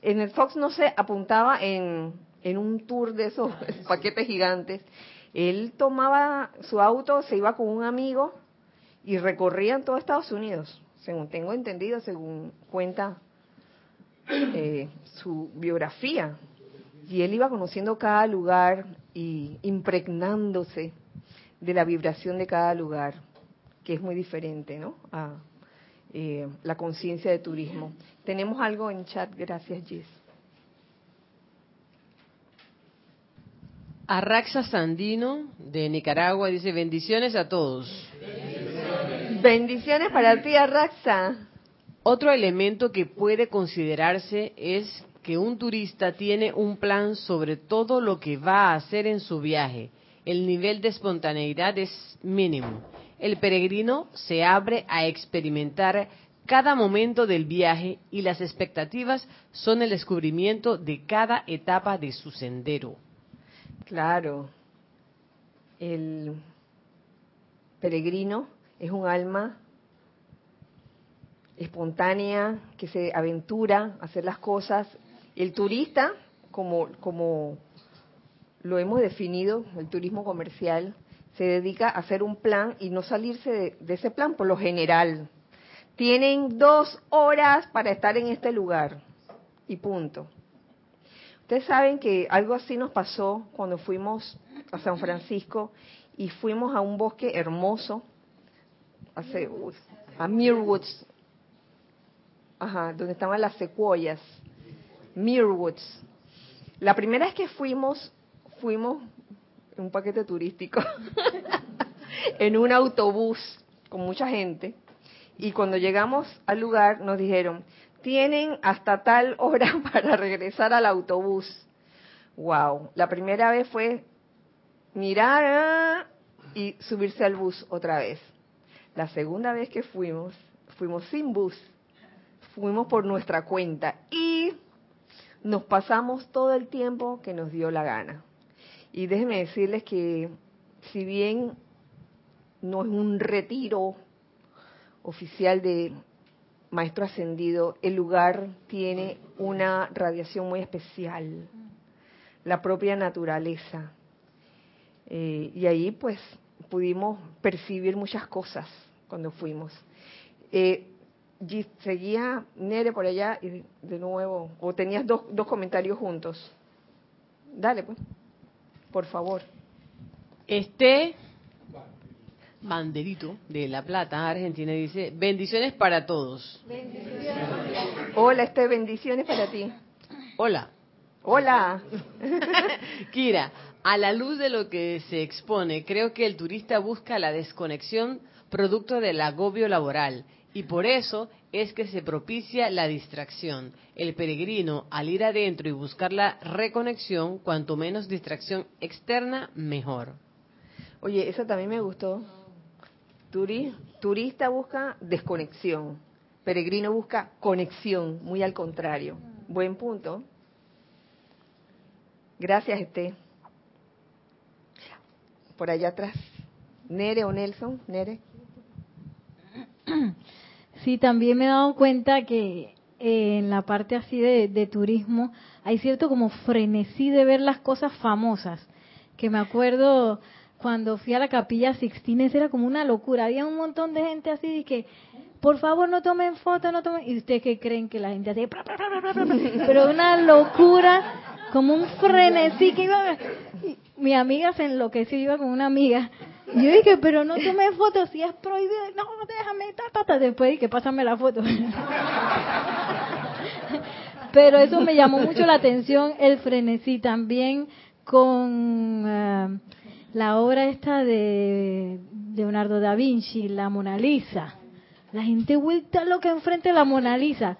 Emmett Fox no se apuntaba en, en un tour de esos paquetes gigantes. Él tomaba su auto, se iba con un amigo y recorrían todo Estados Unidos, según tengo entendido, según cuenta eh, su biografía. Y él iba conociendo cada lugar y impregnándose de la vibración de cada lugar, que es muy diferente, ¿no? A eh, la conciencia de turismo. Tenemos algo en chat, gracias, Gis. Arraxa Sandino de Nicaragua dice bendiciones a todos. Bendiciones para ti, Arraxa. Otro elemento que puede considerarse es que un turista tiene un plan sobre todo lo que va a hacer en su viaje. El nivel de espontaneidad es mínimo. El peregrino se abre a experimentar cada momento del viaje y las expectativas son el descubrimiento de cada etapa de su sendero. Claro. El peregrino es un alma espontánea que se aventura a hacer las cosas. El turista, como, como lo hemos definido, el turismo comercial, se dedica a hacer un plan y no salirse de, ese plan por lo general. Tienen dos horas para estar en este lugar y punto. Ustedes saben que algo así nos pasó cuando fuimos a San Francisco y fuimos a un bosque hermoso, a Mirwoods, ajá, donde estaban las secuoyas, Mirwoods. La primera vez que fuimos, fuimos un paquete turístico, en un autobús con mucha gente, y cuando llegamos al lugar nos dijeron, tienen hasta tal hora para regresar al autobús. Wow, la primera vez fue mirar ah, y subirse al bus otra vez. La segunda vez que fuimos, fuimos sin bus, fuimos por nuestra cuenta y nos pasamos todo el tiempo que nos dio la gana. Y déjenme decirles que si bien no es un retiro oficial de maestro ascendido, el lugar tiene una radiación muy especial, la propia naturaleza. Eh, y ahí pues pudimos percibir muchas cosas cuando fuimos. Eh, seguía Nere por allá y de nuevo, o tenías dos, dos comentarios juntos. Dale, pues, por favor. Este Banderito de La Plata, Argentina, dice, bendiciones para todos. Hola, este, bendiciones para ti. Hola. Hola. Kira, a la luz de lo que se expone, creo que el turista busca la desconexión producto del agobio laboral y por eso es que se propicia la distracción. El peregrino, al ir adentro y buscar la reconexión, cuanto menos distracción externa, mejor. Oye, eso también me gustó. turista busca desconexión, peregrino busca conexión, muy al contrario. Buen punto. Gracias, Este. Por allá atrás. Nere o Nelson, Nere. Sí, también me he dado cuenta que eh, en la parte así de, turismo hay cierto como frenesí de ver las cosas famosas. Que me acuerdo cuando fui a la capilla Sixtina, era como una locura. Había un montón de gente así de que, por favor, no tomen fotos, no tomen. ¿Y ustedes qué creen que la gente hace? Pero una locura, como un frenesí que iba. Mi amiga se enloqueció, iba con una amiga y yo dije, pero no tomé fotos, si es prohibido. No, déjame, ta, ta, Después dije, pásame la foto. pero eso me llamó mucho la atención, el frenesí también con eh, la obra esta de Leonardo da Vinci, la Mona Lisa. La gente vuelta loca enfrente la Mona Lisa.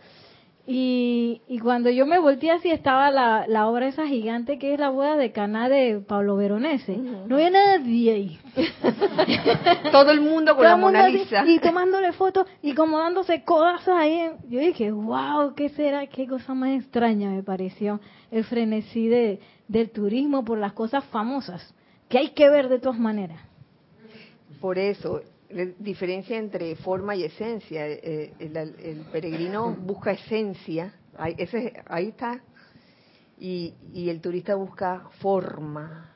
Y, y, cuando yo me volteé así estaba la, la, obra esa gigante que es la boda de Caná de Pablo Veronese. No había nadie ahí. Todo el mundo con la Mona Lisa. y tomándole fotos y como dándose cosas ahí. Yo dije, wow, ¿qué será? Qué cosa más extraña me pareció el frenesí de, del turismo por las cosas famosas, que hay que ver de todas maneras. Por eso, diferencia entre forma y esencia. Eh, el, peregrino busca esencia, ahí, ese, ahí está, y, el turista busca forma.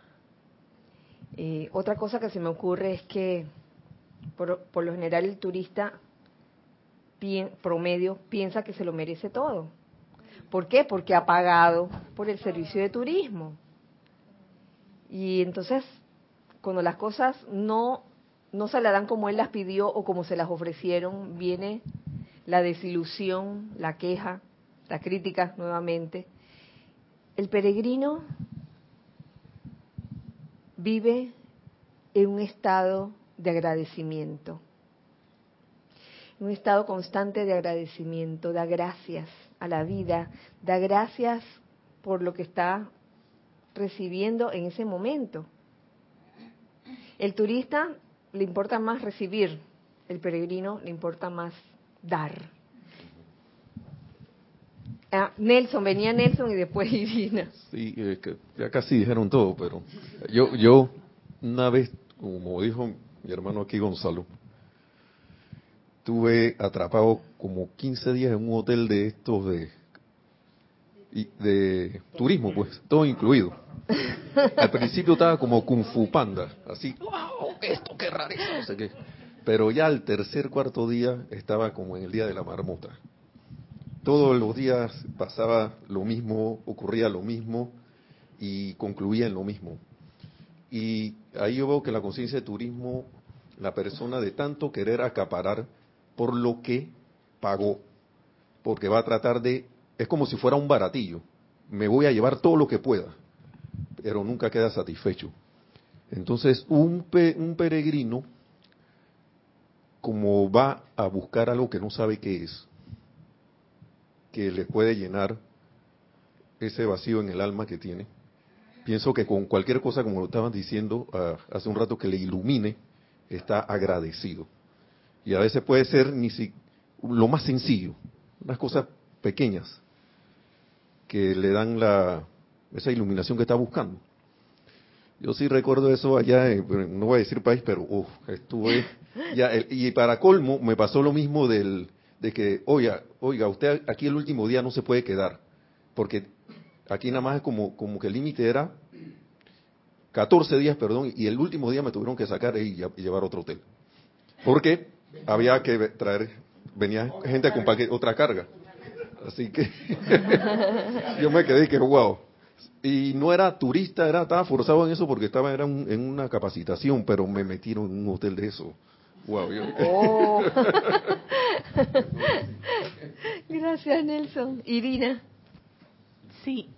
Eh, otra cosa que se me ocurre es que por, por lo general el turista promedio piensa que se lo merece todo. ¿Por qué? Porque ha pagado por el servicio de turismo. Y entonces, cuando las cosas no no se la dan como él las pidió o como se las ofrecieron, viene la desilusión, la queja, la crítica nuevamente. El peregrino vive en un estado de agradecimiento, un estado constante de agradecimiento, da gracias a la vida, da gracias por lo que está recibiendo en ese momento. El turista le importa más recibir, el peregrino le importa más dar. Ah, Nelson, venía Nelson y después Irina. Sí, que ya casi dijeron todo, pero yo, yo una vez, como dijo mi hermano aquí Gonzalo, estuve atrapado como 15 días en un hotel de estos de de turismo, pues, todo incluido. Al principio estaba como Kung Fu Panda, así, wow, esto qué rareza, no sé qué. Pero ya al tercer, cuarto día estaba como en el día de la marmota. Todos los días pasaba lo mismo, ocurría lo mismo y concluía en lo mismo. Y ahí yo veo que la conciencia de turismo, la persona de tanto querer acaparar por lo que pagó, porque va a tratar de es como si fuera un baratillo. Me voy a llevar todo lo que pueda, pero nunca queda satisfecho. Entonces, un, un peregrino, como va a buscar algo que no sabe qué es, que le puede llenar ese vacío en el alma que tiene, pienso que con cualquier cosa, como lo estaban diciendo ah, hace un rato, que le ilumine, está agradecido. Y a veces puede ser ni si, lo más sencillo, unas cosas pequeñas, que le dan la, esa iluminación que está buscando. Yo sí recuerdo eso allá, no voy a decir país, pero estuve ya y para colmo me pasó lo mismo del de que, oiga, oiga, usted aquí el último día no se puede quedar, porque aquí nada más es como como que el límite era 14 días, perdón, y el último día me tuvieron que sacar y, llevar a otro hotel. Porque había que traer, venía gente con otra carga. Así que yo me quedé que, wow. Y no era turista, era estaba forzado en eso porque estaba era en una capacitación, pero me metieron en un hotel de eso. Wow. Oh. Gracias, Nelson. Irina. Sí.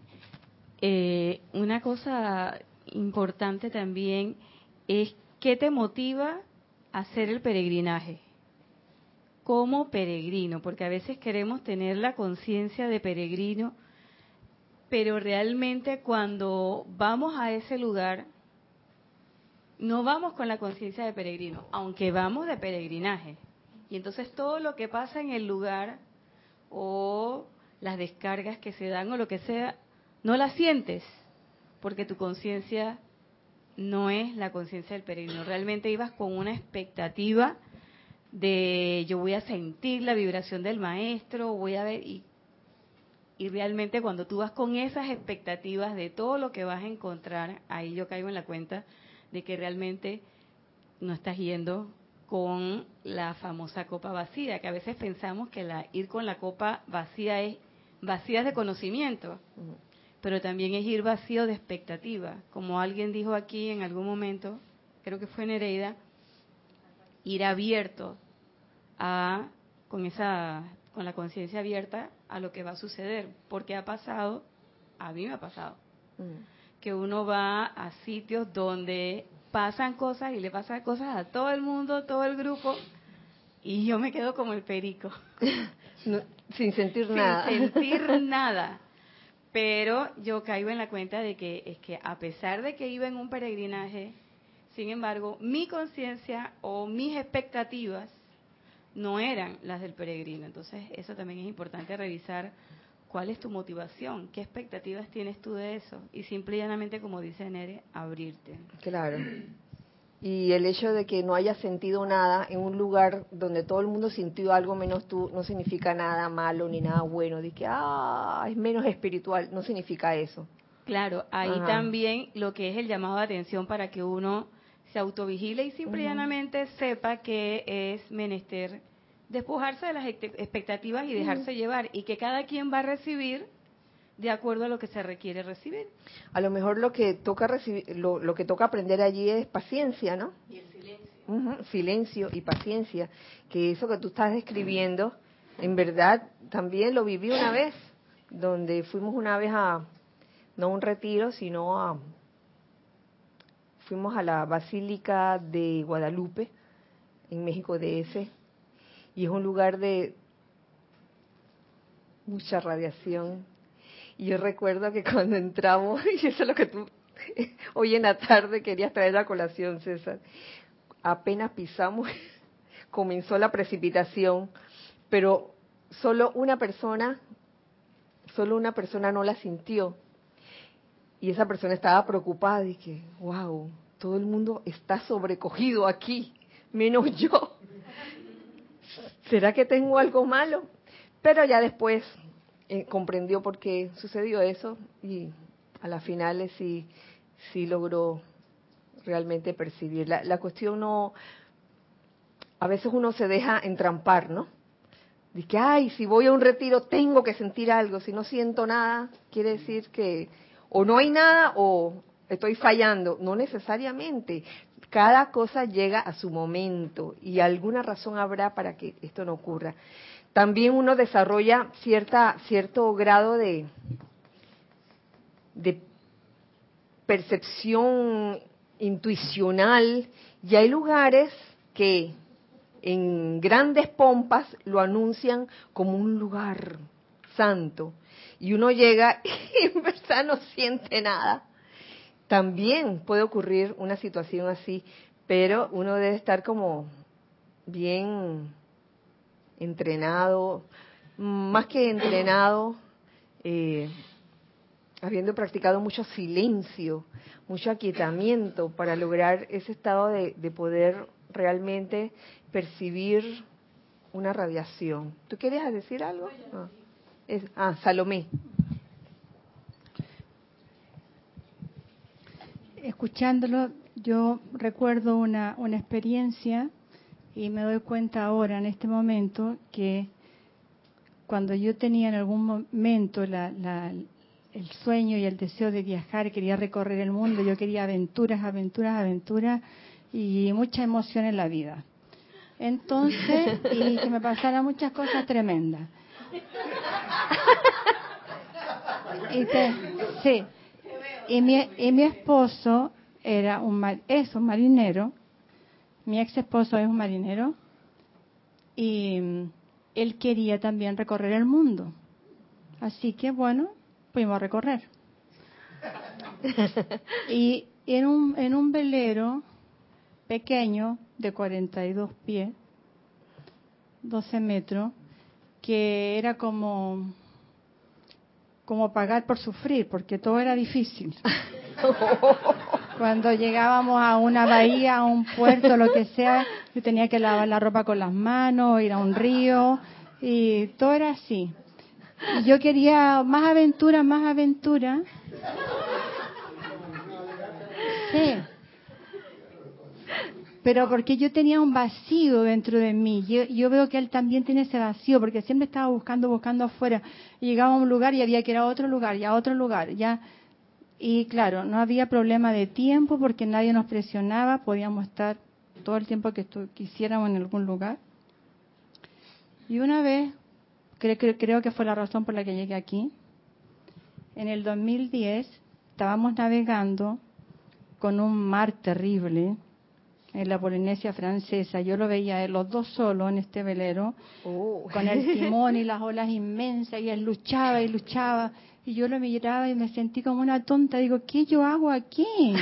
Eh, una cosa importante también es qué te motiva a hacer el peregrinaje como peregrino, porque a veces queremos tener la conciencia de peregrino, pero realmente cuando vamos a ese lugar, no vamos con la conciencia de peregrino, aunque vamos de peregrinaje. Y entonces todo lo que pasa en el lugar o las descargas que se dan o lo que sea, no las sientes, porque tu conciencia no es la conciencia del peregrino. Realmente ibas con una expectativa de yo voy a sentir la vibración del maestro, voy a ver y, y realmente cuando tú vas con esas expectativas de todo lo que vas a encontrar, ahí yo caigo en la cuenta de que realmente no estás yendo con la famosa copa vacía, que a veces pensamos que la ir con la copa vacía es vacía de conocimiento, pero también es ir vacío de expectativa, como alguien dijo aquí en algún momento, creo que fue Nereida, ir abierto a con esa con la conciencia abierta a lo que va a suceder, porque ha pasado, a mí me ha pasado, mm. que uno va a sitios donde pasan cosas y le pasan cosas a todo el mundo, todo el grupo, y yo me quedo como el perico. sin sentir nada. Sin sentir nada. Pero yo caigo en la cuenta de que es que a pesar de que iba en un peregrinaje, sin embargo, mi conciencia o mis expectativas no eran las del peregrino. Entonces, eso también es importante revisar cuál es tu motivación, qué expectativas tienes tú de eso. Y simple y llanamente, como dice Nere, abrirte. Claro. Y el hecho de que no hayas sentido nada en un lugar donde todo el mundo sintió algo menos tú, no significa nada malo ni nada bueno. De que, ah, es menos espiritual, no significa eso. Claro, ahí también lo que es el llamado de atención para que uno se autovigile y simplemente sepa que es menester despojarse de las expectativas y dejarse llevar y que cada quien va a recibir de acuerdo a lo que se requiere recibir. A lo mejor lo que toca recibir, lo, que toca aprender allí es paciencia, ¿no? Y el silencio. silencio y paciencia, que eso que tú estás describiendo, en verdad también lo viví una vez, donde fuimos una vez a, no a un retiro, sino a, fuimos a la Basílica de Guadalupe, en México DF, y es un lugar de mucha radiación. Y yo recuerdo que cuando entramos, y eso es lo que tú hoy en la tarde querías traer la colación, César, apenas pisamos, comenzó la precipitación, pero solo una persona, solo una persona no la sintió y esa persona estaba preocupada y que, wow, todo el mundo está sobrecogido aquí, menos yo. ¿Será que tengo algo malo? Pero ya después eh, comprendió por qué sucedió eso y a las finales sí, sí logró realmente percibir. La, la cuestión no, a veces uno se deja entrampar, ¿no? Dice, ay, si voy a un retiro tengo que sentir algo, si no siento nada, quiere decir que o no hay nada o estoy fallando. No necesariamente. Cada cosa llega a su momento y alguna razón habrá para que esto no ocurra. También uno desarrolla cierta, cierto grado de, de percepción intuicional y hay lugares que en grandes pompas lo anuncian como un lugar santo y uno llega y en verdad no siente nada. También puede ocurrir una situación así, pero uno debe estar como bien entrenado, más que entrenado, eh, habiendo practicado mucho silencio, mucho aquietamiento para lograr ese estado de, poder realmente percibir una radiación. ¿Tú querías decir algo? Ah, ah Salomé. Escuchándolo, yo recuerdo una, una experiencia y me doy cuenta ahora, en este momento, que cuando yo tenía en algún momento la, el sueño y el deseo de viajar, quería recorrer el mundo, yo quería aventuras, aventuras, aventuras y mucha emoción en la vida. Entonces, y que me pasaran muchas cosas tremendas. Y sí. Y mi, y mi esposo era un, es un marinero, mi ex esposo es un marinero, y él quería también recorrer el mundo. Así que bueno, fuimos a recorrer. y en un, en un velero pequeño de 42 pies, 12 metros, que era como, como pagar por sufrir, porque todo era difícil. Cuando llegábamos a una bahía, a un puerto, lo que sea, yo tenía que lavar la ropa con las manos, ir a un río, y todo era así. Y yo quería más aventura, más aventura. Sí. Pero porque yo tenía un vacío dentro de mí. Yo, yo, veo que él también tiene ese vacío, porque siempre estaba buscando, buscando afuera. Llegaba a un lugar y había que ir a otro lugar, y a otro lugar. Ya. Y claro, no había problema de tiempo porque nadie nos presionaba, podíamos estar todo el tiempo que quisiéramos en algún lugar. Y una vez creo, que fue la razón por la que llegué aquí. En el 2010 estábamos navegando con un mar terrible en la Polinesia francesa. Yo lo veía los dos solos en este velero, oh. con el timón y las olas inmensas, y él luchaba y luchaba. Y yo lo miraba y me sentí como una tonta. Digo, ¿qué yo hago aquí?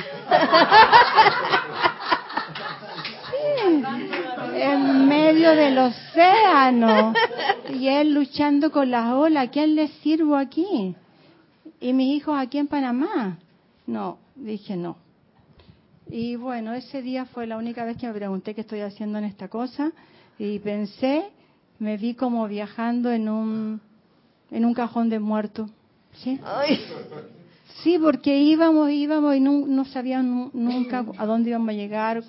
en medio del océano y él luchando con las olas. ¿A quién le sirvo aquí? ¿Y mis hijos aquí en Panamá? No, dije no. Y bueno, ese día fue la única vez que me pregunté qué estoy haciendo en esta cosa y pensé, me vi como viajando en un, en un cajón de muertos. ¿Sí? Sí, porque íbamos, íbamos y no, no sabíamos nunca a dónde íbamos a llegar,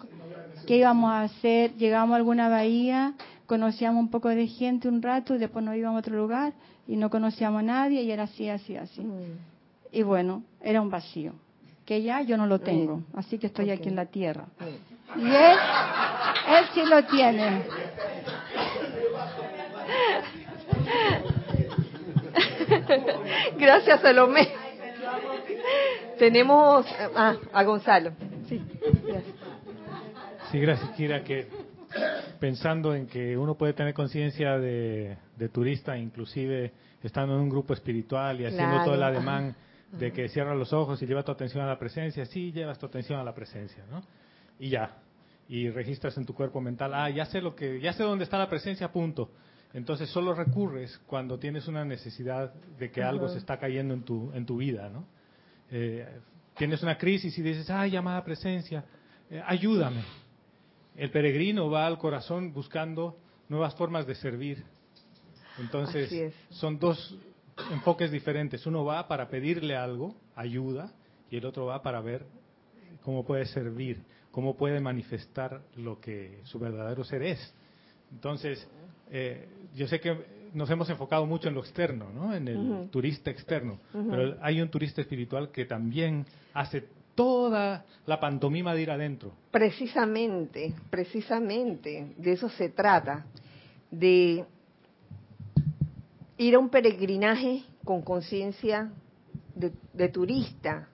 qué íbamos a hacer, llegábamos a alguna bahía, conocíamos un poco de gente un rato y después nos íbamos a otro lugar y no conocíamos a nadie y era así, así, así. Mm. Y bueno, era un vacío, que ya yo no lo tengo, así que estoy aquí en la tierra. Y él, él sí lo tiene. Gracias, Salomé. Tenemos ah, a Gonzalo. Sí, gracias. Sí, gracias, Kira, que pensando en que uno puede tener conciencia de, turista, inclusive estando en un grupo espiritual y haciendo todo el ademán de que cierra los ojos y lleva tu atención a la presencia, sí, llevas tu atención a la presencia, ¿no? Y ya, y registras en tu cuerpo mental, ah, ya sé lo que, ya sé dónde está la presencia, punto. Entonces solo recurres cuando tienes una necesidad de que algo se está cayendo en tu, en tu vida, ¿no? Eh, tienes una crisis y dices, ay, llamada presencia, eh, ayúdame el peregrino va al corazón buscando nuevas formas de servir. Entonces, son dos enfoques diferentes. Uno va para pedirle algo, ayuda, y el otro va para ver cómo puede servir, cómo puede manifestar lo que su verdadero ser es. Entonces, eh, yo sé que nos hemos enfocado mucho en lo externo, ¿no? en el turista externo, pero hay un turista espiritual que también hace toda la pantomima de ir adentro. Precisamente, precisamente, de eso se trata, de ir a un peregrinaje con conciencia de, turista.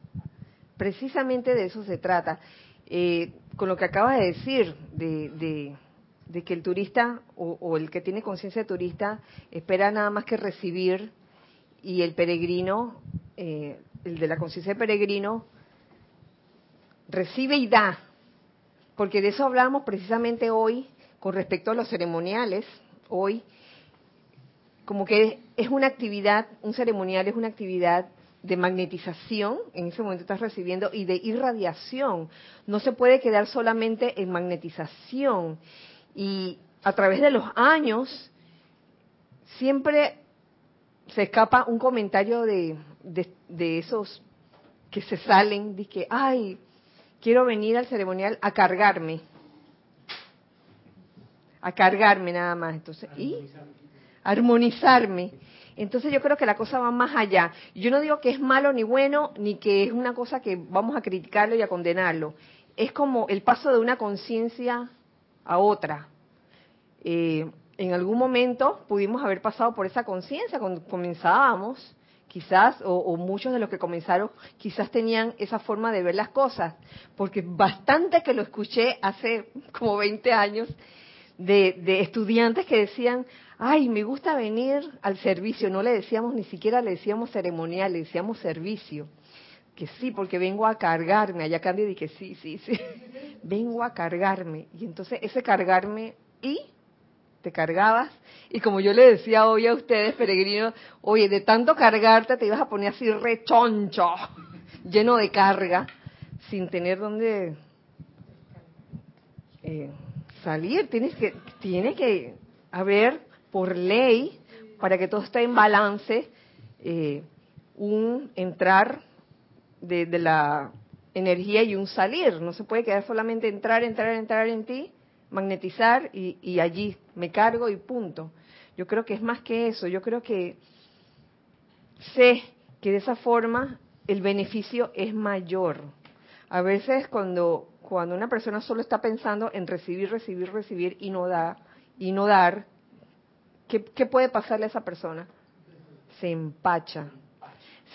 Precisamente de eso se trata. Eh, con lo que acabas de decir, de, que el turista o, el que tiene conciencia de turista espera nada más que recibir y el peregrino, eh, el de la conciencia de peregrino, recibe y da, porque de eso hablamos precisamente hoy con respecto a los ceremoniales, hoy, como que es una actividad, un ceremonial es una actividad de magnetización, en ese momento estás recibiendo, y de irradiación. No se puede quedar solamente en magnetización. Y a través de los años, siempre se escapa un comentario de, de, esos que se salen, de que, ay, quiero venir al ceremonial a cargarme. A cargarme nada más. Entonces, y armonizarme. Entonces yo creo que la cosa va más allá. Yo no digo que es malo ni bueno, ni que es una cosa que vamos a criticarlo y a condenarlo. Es como el paso de una conciencia a otra. Eh, en algún momento pudimos haber pasado por esa conciencia cuando comenzábamos, quizás, o, muchos de los que comenzaron, quizás tenían esa forma de ver las cosas, porque bastante que lo escuché hace como 20 años de, de estudiantes que decían, ay, me gusta venir al servicio, no le decíamos ni siquiera le decíamos ceremonial, le decíamos servicio. Que sí, porque vengo a cargarme. Allá Candy dije, sí, sí, sí. vengo a cargarme. Y entonces ese cargarme, ¿y? Te cargabas. Y como yo le decía hoy a ustedes, peregrinos, oye, de tanto cargarte te ibas a poner así rechoncho, lleno de carga, sin tener dónde eh, salir. Tienes que, tiene que haber por ley, para que todo esté en balance, eh, un entrar de, la energía y un salir. No se puede quedar solamente entrar, entrar, entrar en ti, magnetizar y, y allí me cargo y punto. Yo creo que es más que eso. Yo creo que sé que de esa forma el beneficio es mayor. A veces cuando cuando una persona solo está pensando en recibir, recibir, recibir y no da y no dar, ¿Qué, puede pasarle a esa persona? Se empacha.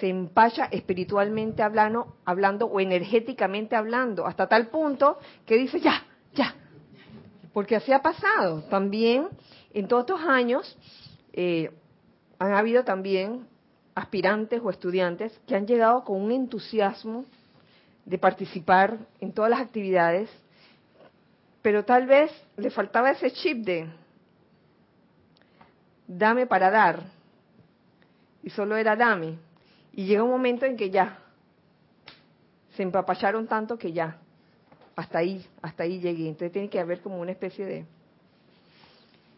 Se empacha espiritualmente hablando, hablando o energéticamente hablando, hasta tal punto que dice, ya, ya. Porque así ha pasado. También, en todos estos años, eh, han habido también aspirantes o estudiantes que han llegado con un entusiasmo de participar en todas las actividades, pero tal vez le faltaba ese chip de, dame para dar. Y solo era dame. Y llega un momento en que ya, se empapacharon tanto que ya, hasta ahí, hasta ahí llegué. Entonces tiene que haber como una especie de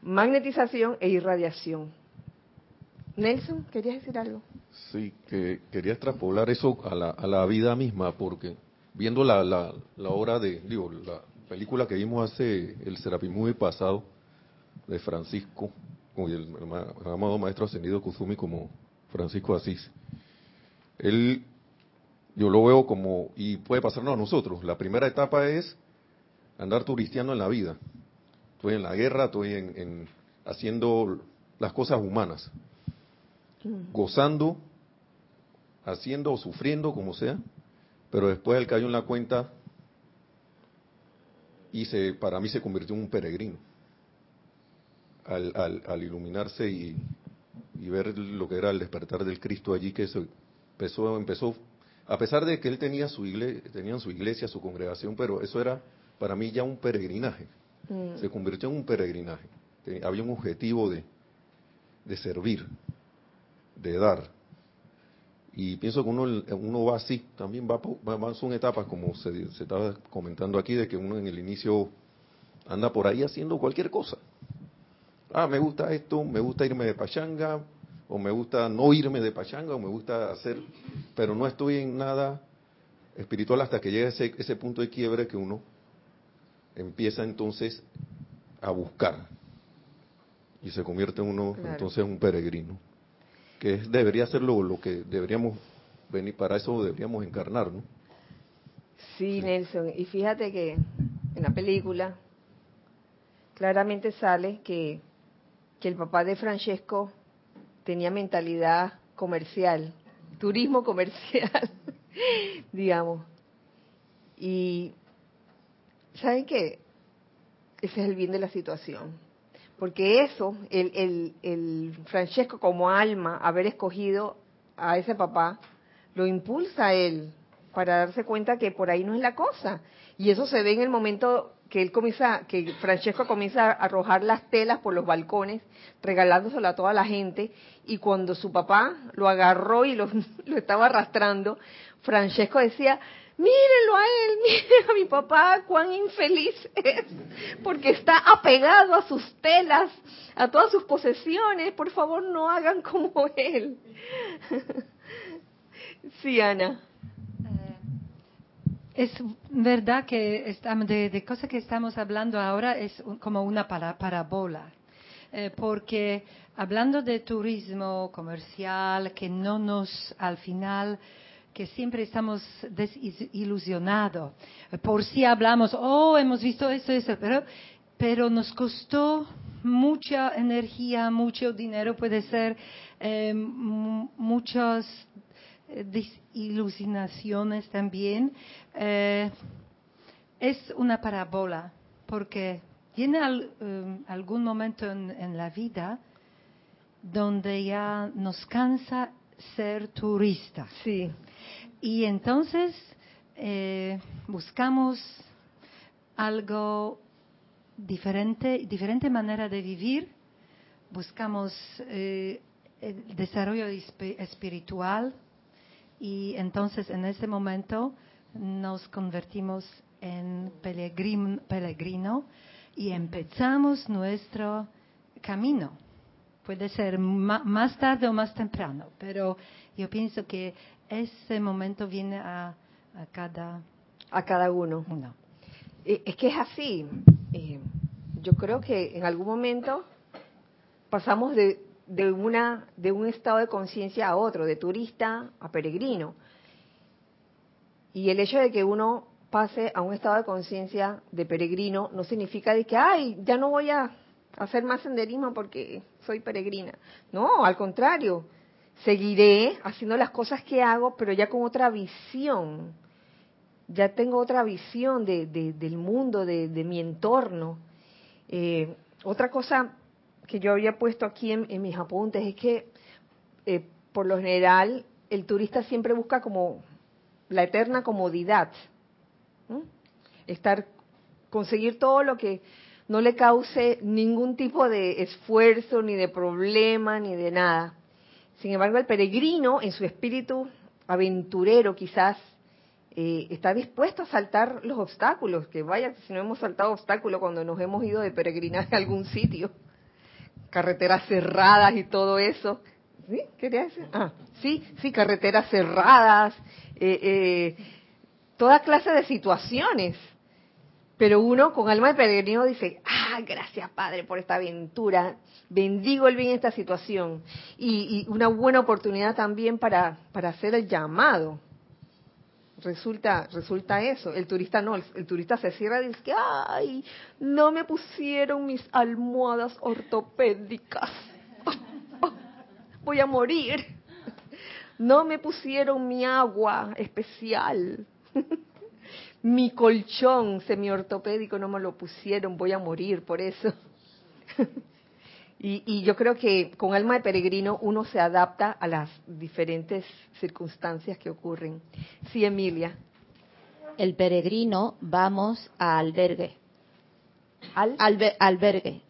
magnetización e irradiación. Nelson, ¿querías decir algo? Sí, que quería extrapolar eso a la, a la vida misma, porque viendo la, la, la obra de, digo, la película que vimos hace el Serapim Movie pasado, de Francisco, y el, amado maestro ascendido Kuzumi como Francisco Asís. Él, yo lo veo como, y puede pasarnos a nosotros, la primera etapa es andar turistiano en la vida. Estoy en la guerra, estoy en, haciendo las cosas humanas, gozando, haciendo o sufriendo, como sea, pero después el cayó en la cuenta y se, para mí se convirtió en un peregrino al, al, iluminarse y, ver lo que era el despertar del Cristo allí, que empezó, empezó, a pesar de que él tenía su iglesia, tenían su iglesia, su congregación, pero eso era para mí ya un peregrinaje. Mm. Se convirtió en un peregrinaje. Había un objetivo de, de servir, de dar. Y pienso que uno, uno va así, también va, va, son etapas, como se, se estaba comentando aquí, de que uno en el inicio anda por ahí haciendo cualquier cosa ah, me gusta esto, me gusta irme de pachanga, o me gusta no irme de pachanga, o me gusta hacer, pero no estoy en nada espiritual hasta que llega ese, ese punto de quiebre que uno empieza entonces a buscar y se convierte en uno entonces en un peregrino, que debería ser lo, que deberíamos venir, para eso deberíamos encarnar, ¿no? sí, Nelson, y fíjate que en la película claramente sale que que el papá de Francesco tenía mentalidad comercial, turismo comercial, digamos. Y ¿saben qué? Ese es el bien de la situación. Porque eso, el, el, el Francesco como alma, haber escogido a ese papá, lo impulsa a él para darse cuenta que por ahí no es la cosa. Y eso se ve en el momento que él comienza, que Francesco comienza a arrojar las telas por los balcones, regalándoselo a toda la gente, y cuando su papá lo agarró y lo, lo estaba arrastrando, Francesco decía, mírenlo a él, miren a mi papá, cuán infeliz es, porque está apegado a sus telas, a todas sus posesiones, por favor no hagan como él. Sí, Ana. Es verdad que estamos, de, cosas que estamos hablando ahora es como una para, parabola, eh, porque hablando de turismo comercial que no nos al final que siempre estamos desilusionados. Por si hablamos, oh, hemos visto eso, eso, pero, pero nos costó mucha energía, mucho dinero, puede ser eh, muchas desilusionaciones también. Eh, es una parábola, porque tiene eh, algún momento en, en la vida donde ya nos cansa ser turista. Sí. Y entonces eh, buscamos algo diferente, diferente manera de vivir, buscamos eh, el desarrollo espiritual y entonces en ese momento nos convertimos en peregrino, peregrino y empezamos nuestro camino. Puede ser más tarde o más temprano, pero yo pienso que ese momento viene a, cada a cada uno. Eh, es que es así. Eh, yo creo que en algún momento pasamos de, de una de un estado de conciencia a otro, de turista a peregrino. Y el hecho de que uno pase a un estado de conciencia de peregrino no significa de que, ay, ya no voy a hacer más senderismo porque soy peregrina. No, al contrario, seguiré haciendo las cosas que hago, pero ya con otra visión. Ya tengo otra visión de, del mundo, de, mi entorno. Eh, otra cosa que yo había puesto aquí en, mis apuntes es que, eh, por lo general, el turista siempre busca como la eterna comodidad. Estar, conseguir todo lo que no le cause ningún tipo de esfuerzo, ni de problema, ni de nada. Sin embargo, el peregrino, en su espíritu aventurero quizás, eh, está dispuesto a saltar los obstáculos, que vaya, si no hemos saltado obstáculos cuando nos hemos ido de peregrinaje a algún sitio, carreteras cerradas y todo eso. ¿Sí? ¿Quería decir? Ah, sí, sí, carreteras cerradas, eh, eh, toda clase de situaciones pero uno con alma de peregrino dice, ah, gracias Padre por esta aventura, bendigo el bien en esta situación. Y, una buena oportunidad también para, para hacer el llamado. Resulta, resulta eso. El turista no, el, turista se cierra y dice, ay, no me pusieron mis almohadas ortopédicas. Voy a morir. No me pusieron mi agua especial. mi colchón semiortopédico no me lo pusieron, voy a morir por eso. y, yo creo que con alma de peregrino uno se adapta a las diferentes circunstancias que ocurren. Sí, Emilia. El peregrino vamos a albergue. ¿Al? albergue.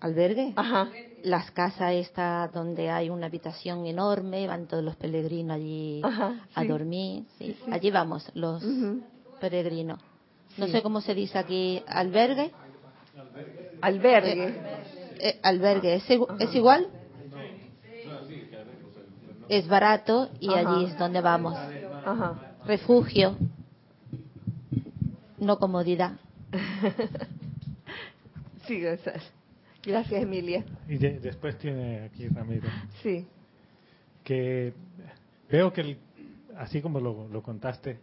¿Albergue? Ajá las casas estas donde hay una habitación enorme, van todos los peregrinos allí a dormir. Allí vamos, los peregrinos. No sé cómo se dice aquí, albergue. Albergue. Eh, eh, albergue, ¿Es, ¿es, igual? Es barato y allí es donde vamos. Refugio, no comodidad. sí, gracias. Gracias, Emilia. Y después tiene aquí Ramiro. Sí. Que veo que, así como lo, contaste,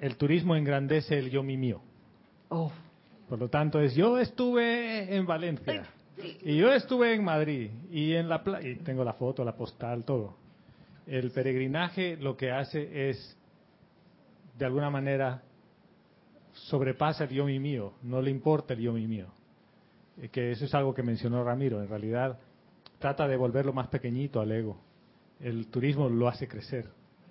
el turismo engrandece el yo mi mío. Oh. Por lo tanto, es yo estuve en Valencia. Y yo estuve en Madrid. Y en la y tengo la foto, la postal, todo. El peregrinaje lo que hace es, de alguna manera, sobrepasa el yo mi mío. No le importa el yo mi mío eh, que eso es algo que mencionó Ramiro, en realidad trata de volverlo más pequeñito al ego. El turismo lo hace crecer.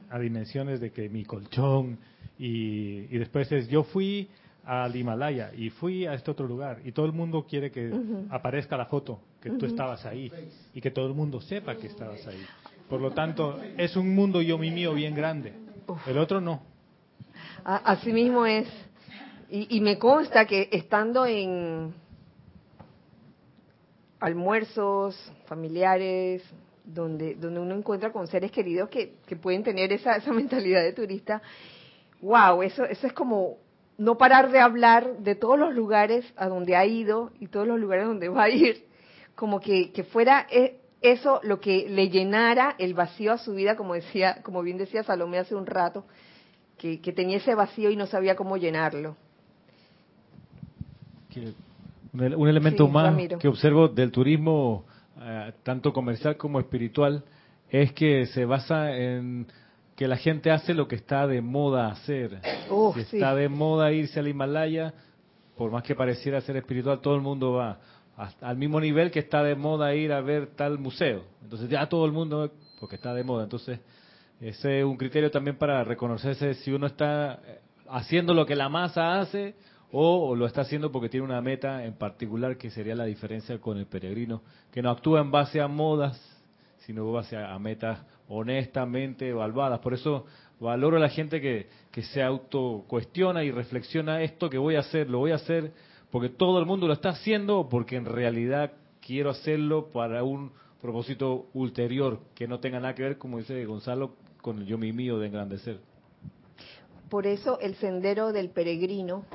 a dimensiones de que mi colchón y, y después es yo fui al Himalaya y fui a este otro lugar y todo el mundo quiere que aparezca la foto que tú estabas ahí y que todo el mundo sepa que estabas ahí. Por lo tanto, es un mundo yo mi mío bien grande. El otro no. Así mismo es. Y, y me consta que estando en almuerzos familiares, donde, donde uno encuentra con seres queridos que, que pueden tener esa, esa mentalidad de turista, wow, eso, eso es como no parar de hablar de todos los lugares a donde ha ido y todos los lugares donde va a ir, como que, que fuera e, eso lo que le llenara el vacío a su vida, como decía, como bien decía Salomé hace un rato, que, que tenía ese vacío y no sabía cómo llenarlo. Un, elemento más que observo del turismo, eh, tanto comercial como espiritual, es que se basa en que la gente hace lo que está de moda hacer. si está de moda irse al Himalaya, por más que pareciera ser espiritual, todo el mundo va al mismo nivel que está de moda ir a ver tal museo. Entonces ya todo el mundo, porque está de moda. Entonces ese es un criterio también para reconocerse si uno está eh, haciendo lo que la masa hace o, lo está haciendo porque tiene una meta en particular que sería la diferencia con el peregrino, que no actúa en base a modas, sino en base a, metas honestamente evaluadas. Por eso valoro a la gente que, que se autocuestiona y reflexiona esto que voy a hacer, lo voy a hacer porque todo el mundo lo está haciendo o porque en realidad quiero hacerlo para un propósito ulterior que no tenga nada que ver, como dice Gonzalo, con el yo mi mío de engrandecer. Por eso el sendero del peregrino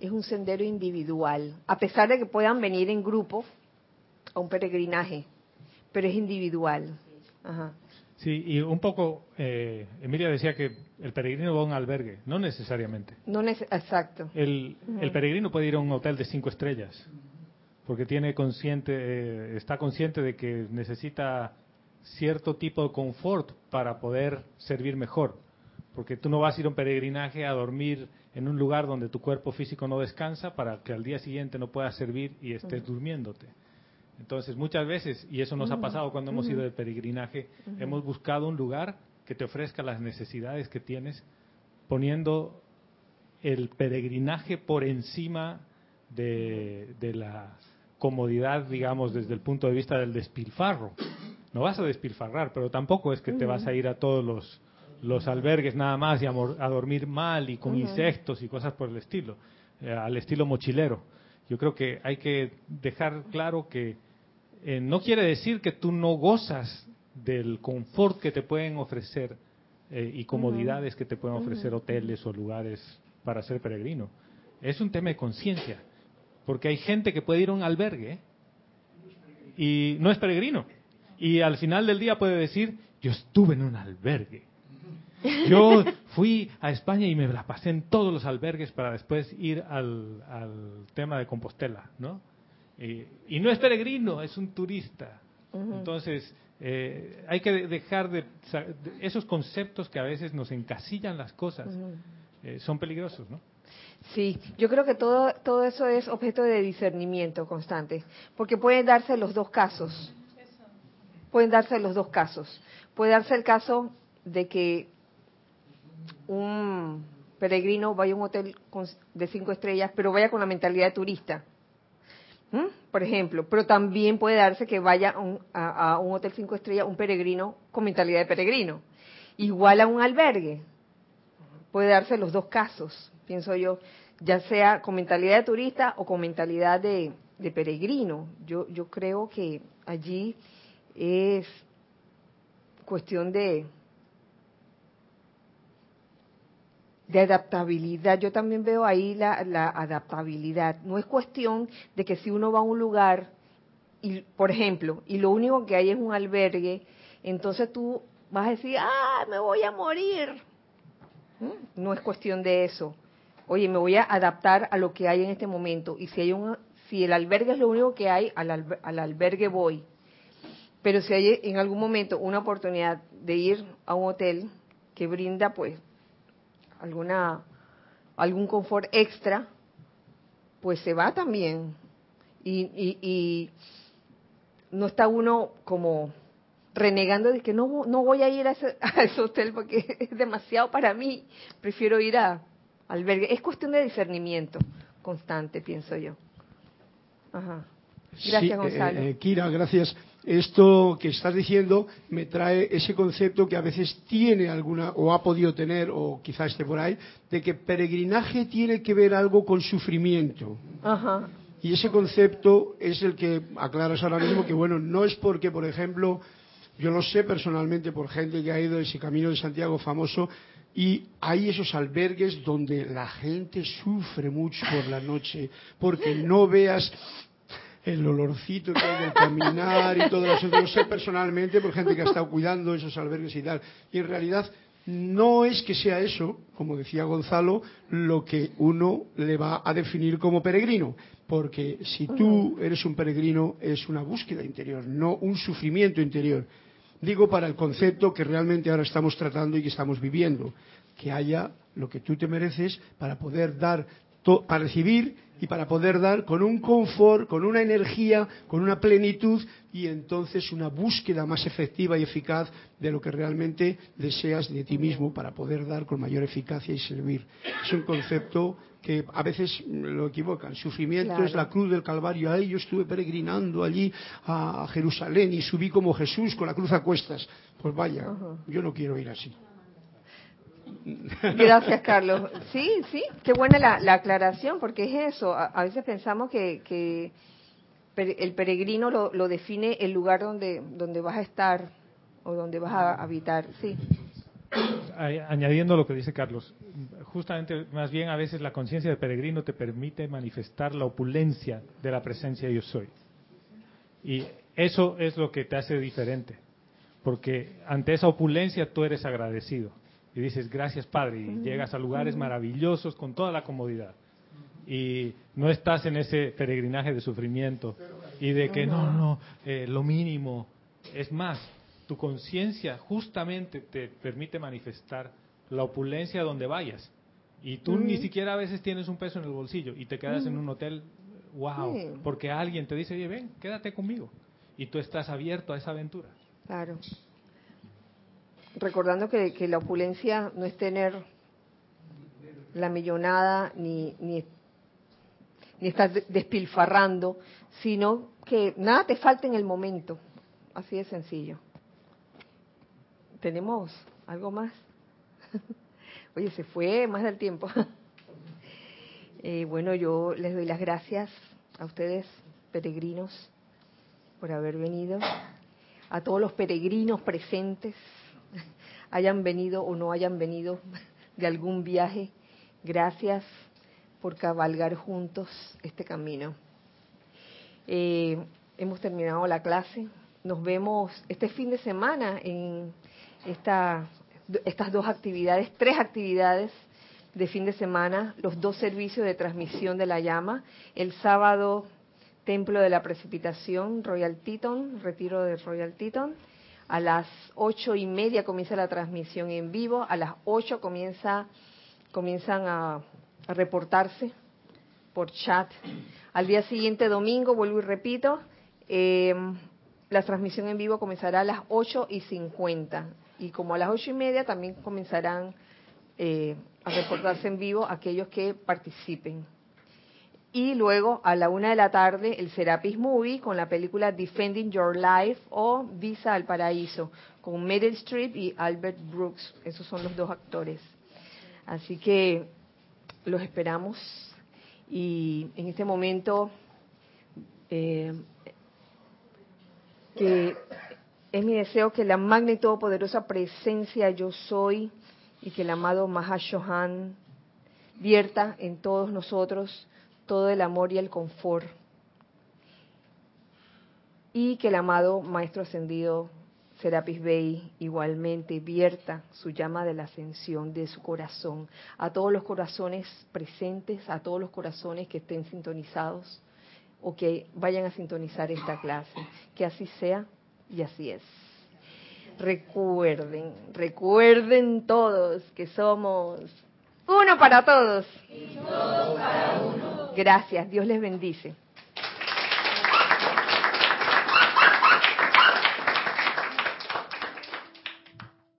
es un sendero individual, a pesar de que puedan venir en grupo a un peregrinaje, pero es individual. Sí, y un poco, eh, Emilia decía que el peregrino va a un albergue, no necesariamente. No exacto. El, el, peregrino puede ir a un hotel de cinco estrellas, porque tiene consciente, eh, está consciente de que necesita cierto tipo de confort para poder servir mejor, porque tú no vas a ir a un peregrinaje a dormir en un lugar donde tu cuerpo físico no descansa para que al día siguiente no puedas servir y estés durmiéndote. Entonces, muchas veces, y eso nos ha pasado cuando hemos ido de peregrinaje, hemos buscado un lugar que te ofrezca las necesidades que tienes, poniendo el peregrinaje por encima de, la comodidad, digamos, desde el punto de vista del despilfarro. No vas a despilfarrar, pero tampoco es que te vas a ir a todos los, los albergues nada más y a, dormir mal y con insectos y cosas por el estilo, eh, al estilo mochilero. Yo creo que hay que dejar claro que eh, no quiere decir que tú no gozas del confort que te pueden ofrecer eh, y comodidades que te pueden ofrecer hoteles o lugares para ser peregrino. Es un tema de conciencia, porque hay gente que puede ir a un albergue y no es peregrino. Y al final del día puede decir, yo estuve en un albergue. Yo fui a España y me la pasé en todos los albergues para después ir al, al tema de Compostela, ¿no? Y no es peregrino, es un turista. Entonces, eh, hay que dejar de, esos conceptos que a veces nos encasillan las cosas. Eh, son peligrosos, ¿no? Sí, yo creo que todo, todo eso es objeto de discernimiento constante, porque pueden darse los dos casos. Pueden darse los dos casos. Puede darse el caso de que un peregrino vaya a un hotel de cinco estrellas, pero vaya con la mentalidad de turista por ejemplo, pero también puede darse que vaya a un, hotel cinco estrellas un peregrino con mentalidad de peregrino, igual a un albergue. Puede darse los dos casos, pienso yo, ya sea con mentalidad de turista o con mentalidad de, de peregrino. Yo, yo creo que allí es cuestión de, de adaptabilidad. Yo también veo ahí la, la, adaptabilidad. No es cuestión de que si uno va a un lugar, y, por ejemplo, y lo único que hay es un albergue, entonces tú vas a decir, ah, me voy a morir. ¿Mm? No es cuestión de eso. Oye, me voy a adaptar a lo que hay en este momento. Y si hay un, si el albergue es lo único que hay, al, al albergue voy. Pero si hay en algún momento una oportunidad de ir a un hotel que brinda, pues alguna algún confort extra, pues se va también. Y, y, no está uno como renegando de que no, no voy a ir a ese, hotel porque es demasiado para mí, prefiero ir a albergue. Es cuestión de discernimiento constante, pienso yo. Ajá. Gracias, eh, Gonzalo. Eh, Kira, gracias. Esto que estás diciendo me trae ese concepto que a veces tiene alguna, o ha podido tener, o quizás esté por ahí, de que peregrinaje tiene que ver algo con sufrimiento. Ajá. Y ese concepto es el que aclaras ahora mismo que, bueno, no es porque, por ejemplo, yo lo sé personalmente por gente que ha ido ese camino de Santiago famoso y hay esos albergues donde la gente sufre mucho por la noche porque no veas el olorcito que hay del caminar y todo eso. Yo lo sé personalmente por gente que ha estado cuidando esos albergues y tal. Y en realidad no es que sea eso, como decía Gonzalo, lo que uno le va a definir como peregrino, porque si tú eres un peregrino es una búsqueda interior, no un sufrimiento interior. Digo para el concepto que realmente ahora estamos tratando y que estamos viviendo, que haya lo que tú te mereces para poder dar, para recibir y para poder dar con un confort, con una energía, con una plenitud y entonces una búsqueda más efectiva y eficaz de lo que realmente deseas de ti mismo para poder dar con mayor eficacia y servir. Es un concepto que a veces lo equivocan. Sufrimiento es la cruz del Calvario. Ahí yo estuve peregrinando allí a Jerusalén y subí como Jesús con la cruz a cuestas. Pues vaya, yo no quiero ir así. Gracias, Carlos. Sí, sí, qué buena la, aclaración, porque es eso. A, veces pensamos que, el peregrino lo, define el lugar donde, donde vas a estar o donde vas a habitar. Sí. Añadiendo lo que dice Carlos, justamente, más bien a veces la conciencia del peregrino te permite manifestar la opulencia de la presencia de yo soy. Y eso es lo que te hace diferente, porque ante esa opulencia tú eres agradecido y dices, gracias Padre, y llegas a lugares maravillosos con toda la comodidad. Y no estás en ese peregrinaje de sufrimiento y de que no, no, eh, lo mínimo. Es más, tu conciencia justamente te permite manifestar la opulencia donde vayas. Y tú ni siquiera a veces tienes un peso en el bolsillo y te quedas en un hotel, wow, porque alguien te dice, oye, ven, quédate conmigo. Y tú estás abierto a esa aventura. Claro recordando que, la opulencia no es tener la millonada ni, ni, ni estar despilfarrando, sino que nada te falta en el momento. Así de sencillo. ¿Tenemos algo más? Oye, se fue más del tiempo. Eh, bueno, yo les doy las gracias a ustedes, peregrinos, por haber venido, a todos los peregrinos presentes hayan venido o no hayan venido de algún viaje. Gracias por cabalgar juntos este camino. Eh, hemos terminado la clase. Nos vemos este fin de semana en esta, estas dos actividades, tres actividades de fin de semana, los dos servicios de transmisión de la llama. El sábado, Templo de la Precipitación, Royal Teton, retiro de Royal Teton. A las ocho y media comienza la transmisión en vivo. A las ocho comienza, comienzan a, reportarse por chat. Al día siguiente, domingo, vuelvo y repito, em, la transmisión en vivo comenzará a las ocho y cincuenta. Y como a las ocho y media también comenzarán eh, a reportarse en vivo aquellos que participen. Y luego a la una de la tarde el Serapis Movie con la película Defending Your Life o Visa al Paraíso con Meryl Streep y Albert Brooks. Esos son los dos actores. Así que los esperamos y en este momento eh, que es mi deseo que la magna y todopoderosa presencia yo soy y que el amado Mahashohan vierta en todos nosotros todo el amor y el confort. Y que el amado Maestro Ascendido Serapis Bey igualmente vierta su llama de la ascensión de su corazón a todos los corazones presentes, a todos los corazones que estén sintonizados o que vayan a sintonizar esta clase. Que así sea y así es. Recuerden, recuerden todos que somos uno para todos. Y para uno. Gracias, Dios les bendice.